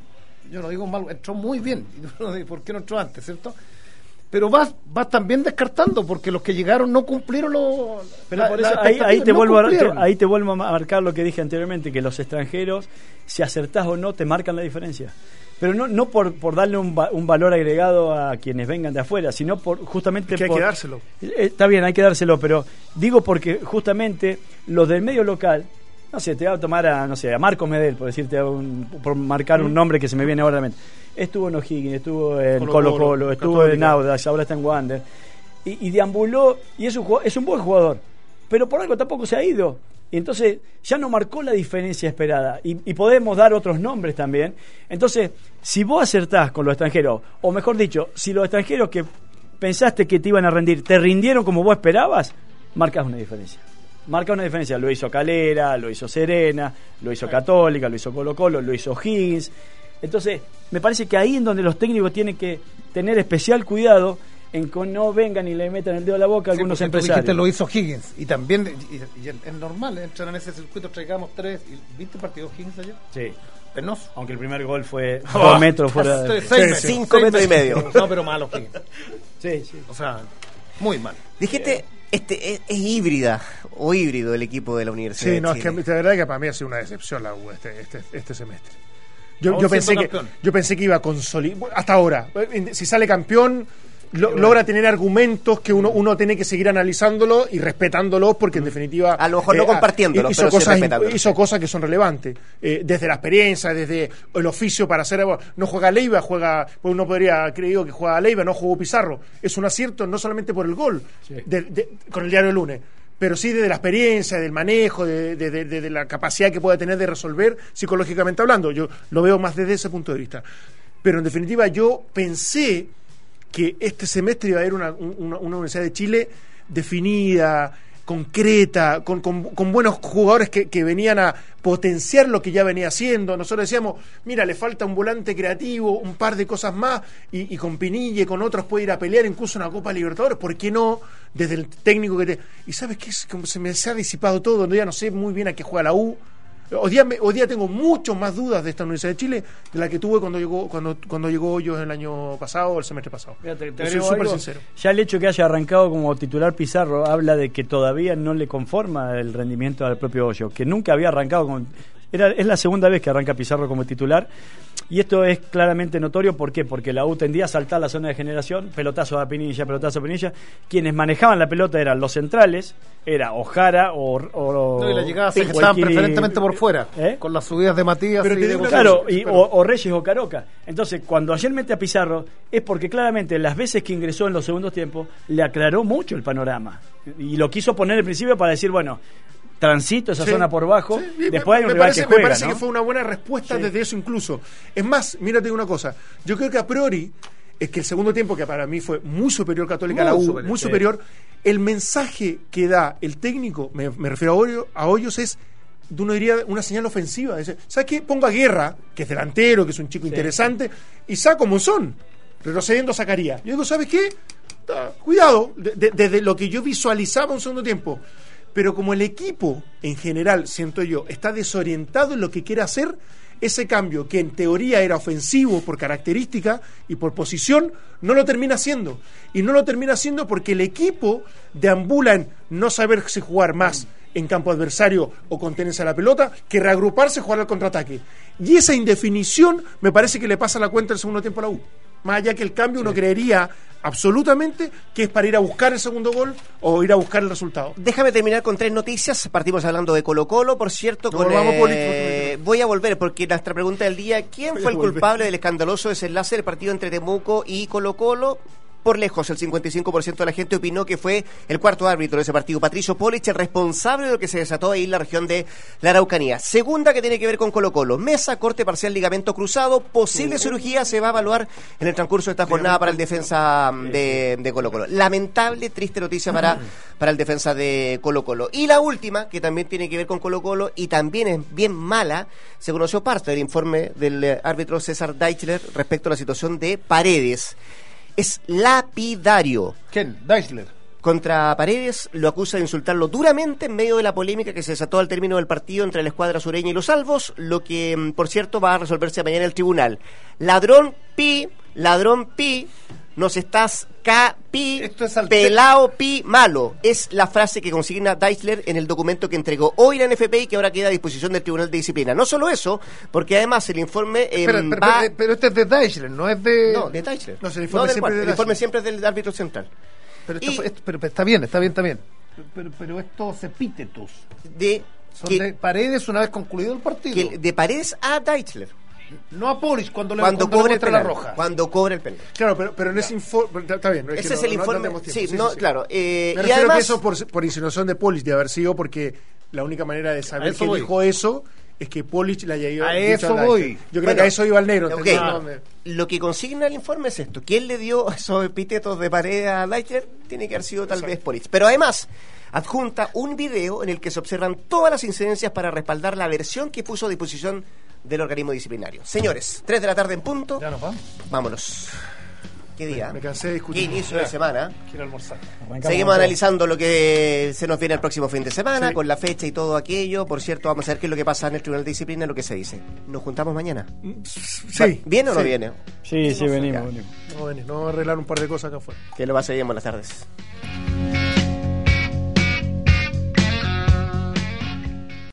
yo no digo mal, entró muy bien. ¿Por qué no entró antes, cierto? Pero vas, vas también descartando, porque los que llegaron no cumplieron los. Pero la- por las eso, ahí, te no vuelvo a, cumplieron. te- ahí te vuelvo a marcar lo que dije anteriormente, que los extranjeros, si acertás o no, te marcan la diferencia. Pero no, no por, por darle un, un valor agregado a quienes vengan de afuera, sino por justamente Es que hay por- que dárselo. Eh, Está bien, hay que dárselo, pero digo porque justamente los del medio local, no sé, te voy a tomar a, no sé, a Marcos Medel, por decirte, un- por marcar un nombre que se me viene ahora a la mente. Estuvo en O'Higgins, estuvo en Colo-Colo, Colo Colo, estuvo en Católica. Audax, ahora está en Wander. Y, y deambuló, y es un, es un buen jugador, pero por algo tampoco se ha ido. Y entonces ya no marcó la diferencia esperada. Y, y podemos dar otros nombres también. Entonces, si vos acertás con los extranjeros, o mejor dicho, si los extranjeros que pensaste que te iban a rendir, te rindieron como vos esperabas, marcas una diferencia. Marca una diferencia. Lo hizo Calera, lo hizo Serena, lo hizo Católica, lo hizo Colo Colo, lo hizo Higgins. Entonces, me parece que ahí en donde los técnicos tienen que tener especial cuidado en que no vengan y le metan el dedo a la boca a Sí, algunos tú empresarios. dijiste lo hizo Higgins. Y también, y, y es normal, entran en ese circuito, traigamos tres. Y, ¿Viste el partido de Higgins ayer? Sí. Penoso. Aunque el primer gol fue Oh, dos metros fuera de... seis- Sí, metros, cinco seis metros y medio. No, pero malo Higgins. Sí, sí. O sea, muy mal. Dijiste, este, es, es híbrida o híbrido el equipo de la Universidad Sí, no, de es que de verdad que para mí ha sido una decepción la U este, este, este semestre. Yo, pensé que, campeón. yo pensé que iba a consolidar. Hasta ahora, si sale campeón, lo- logra tener argumentos que uno, uno tiene que seguir analizándolos y respetándolos porque en definitiva. A lo mejor no ah, compartiéndolos, hizo pero sí cosas, respetándolos. hizo cosas que son relevantes. Eh, desde la experiencia, desde el oficio para hacer. No juega Leiva, juega. Pues uno podría creer que juega Leiva, no jugó Pizarro. Es un acierto no solamente por el gol de- de- con el diario del lunes pero sí desde la experiencia, del manejo, de, de- de- de- de la capacidad que puede tener de resolver psicológicamente hablando. Yo lo veo más desde ese punto de vista. Pero en definitiva yo pensé que este semestre iba a haber una, un- una- Universidad de Chile definida, concreta, con, con- buenos jugadores que, que venían a potenciar lo que ya venía haciendo. Nosotros decíamos, mira, le falta un volante creativo, un par de cosas más, y, con Pinilla y con otros puede ir a pelear incluso una Copa Libertadores, ¿por qué no? Desde el técnico que te... Y sabes como se me se ha disipado todo, ya no sé muy bien a qué juega la U. Hoy día, me- hoy día tengo mucho más dudas de esta Universidad de Chile de la que tuve cuando llegó cuando cuando llegó Hoyos el año pasado o el semestre pasado. Mira, te- te Yo soy agrego súper algo. sincero. Ya el hecho que haya arrancado como titular Pizarro habla de que todavía no le conforma el rendimiento al propio Hoyo, que nunca había arrancado con... Era, es la segunda vez que arranca Pizarro como titular y esto es claramente notorio. ¿Por qué? Porque la U tendía a saltar la zona de generación, pelotazo a Pinilla, pelotazo a Pinilla. Quienes manejaban la pelota eran los centrales, era Ojara o... o No, y la llegada se estaban preferentemente por fuera. ¿Eh? Con las subidas de Matías Pero y de. Claro, y, o, o Reyes o Caroca. Entonces, cuando ayer mete a Pizarro, es porque claramente las veces que ingresó en los segundos tiempos, le aclaró mucho el panorama. Y lo quiso poner al principio para decir, bueno, transito esa Sí. zona por bajo, Sí, después hay un me, rival parece, que me juega, parece ¿no? que fue una buena respuesta Sí. desde eso incluso. Es más, mírate una cosa. Yo creo que a priori es que el segundo tiempo, que para mí fue muy superior Católica a la U, superior, muy superior, el mensaje que da el técnico, me, me refiero a, Hoyo- a Hoyos, es de uno diría una señal ofensiva. Dice, ¿Sabes qué? Pongo a Guerra, que es delantero, que es un chico interesante, y saco Monzón, retrocediendo sacaría. Yo digo, ¿sabes qué? Cuidado, de- de- desde lo que yo visualizaba un segundo tiempo. Pero como el equipo en general, siento yo, está desorientado en lo que quiere hacer, ese cambio que en teoría era ofensivo por característica y por posición, no lo termina haciendo. Y no lo termina haciendo porque el equipo deambula en no saber si jugar más en campo adversario o contenerse a la pelota, que reagruparse y jugar al contraataque. Y esa indefinición me parece que le pasa la cuenta el segundo tiempo a la U. Más allá que el cambio uno creería absolutamente que es para ir a buscar el segundo gol o ir a buscar el resultado. Déjame terminar con tres noticias. Partimos hablando de Colo Colo, por cierto. No, con, volvamos, eh, voy a volver porque nuestra pregunta del día, ¿quién Voy fue el volver. culpable del escandaloso desenlace del partido entre Temuco y Colo Colo? Por lejos, el 55% de la gente opinó que fue el cuarto árbitro de ese partido, Patricio Polich, el responsable de lo que se desató ahí en la región de la Araucanía. Segunda que tiene que ver con Colo Colo. Mesa, corte parcial, ligamento cruzado. Posible cirugía se va a evaluar en el transcurso de esta jornada para el defensa de, de Colo Colo. Lamentable, triste noticia para, para el defensa de Colo Colo. Y la última, que también tiene que ver con Colo Colo y también es bien mala, se conoció parte del informe del eh, árbitro César Deichler respecto a la situación de Paredes. Es lapidario. ¿Quién? Deisler. Contra Paredes lo acusa de insultarlo duramente en medio de la polémica que se desató al término del partido entre la escuadra sureña y los salvos, lo que, mm, por cierto, va a resolverse mañana en el tribunal. Ladrón pi, ladrón pi, nos estás capi, pelao pi malo. Es la frase que consigna Deisler en el documento que entregó hoy la NFP y que ahora queda a disposición del Tribunal de Disciplina. No solo eso, porque además el informe eh, Espera, pero, va... pero- pero este es de Deisler, no es de. No, de Deisler. No, el No, informe del siempre es de el informe siempre es del árbitro central. Pero, esto fue- esto- pero- pero está bien, está bien, está bien. Pero, pero estos epítetos De, son que- de Paredes una vez concluido el partido. que- de Paredes a Deichler. No a Polis cuando le, Cuando cuando le cobra el la roja. Cuando cobra el penal. Claro, pero, pero en ese informe. Está, bien. Ese que es no- el no- no informe. sí, no, claro. eh, Me y además, que eso por, por insinuación de Polich de haber sido porque la única manera de saber A que voy. dijo eso es que Polich le haya ido A eso Deichler. voy. Yo creo Bueno, que a eso iba el negro. No, Lo que consigna el informe es esto. ¿Quién le dio esos epítetos de pared a Leiter? Tiene que haber sido tal vez Polich. Pero además, adjunta un video en el que se observan todas las incidencias para respaldar la versión que puso a disposición del organismo disciplinario. Señores, 3 de la tarde en punto. Ya nos vamos. Vámonos. ¿Qué día? Me cansé de discutir. ¿Qué inicio de semana? Quiero almorzar. Seguimos analizando lo que se nos viene el próximo fin de semana, Sí. con la fecha y todo aquello. Por cierto, vamos a ver qué es lo que pasa en el Tribunal de Disciplina, lo que se dice. ¿Nos juntamos mañana? Sí. ¿Viene o no viene? Sí, sí, venimos, venimos. No, vení, no vamos a arreglar un par de cosas acá afuera. Que lo pase bien, buenas tardes.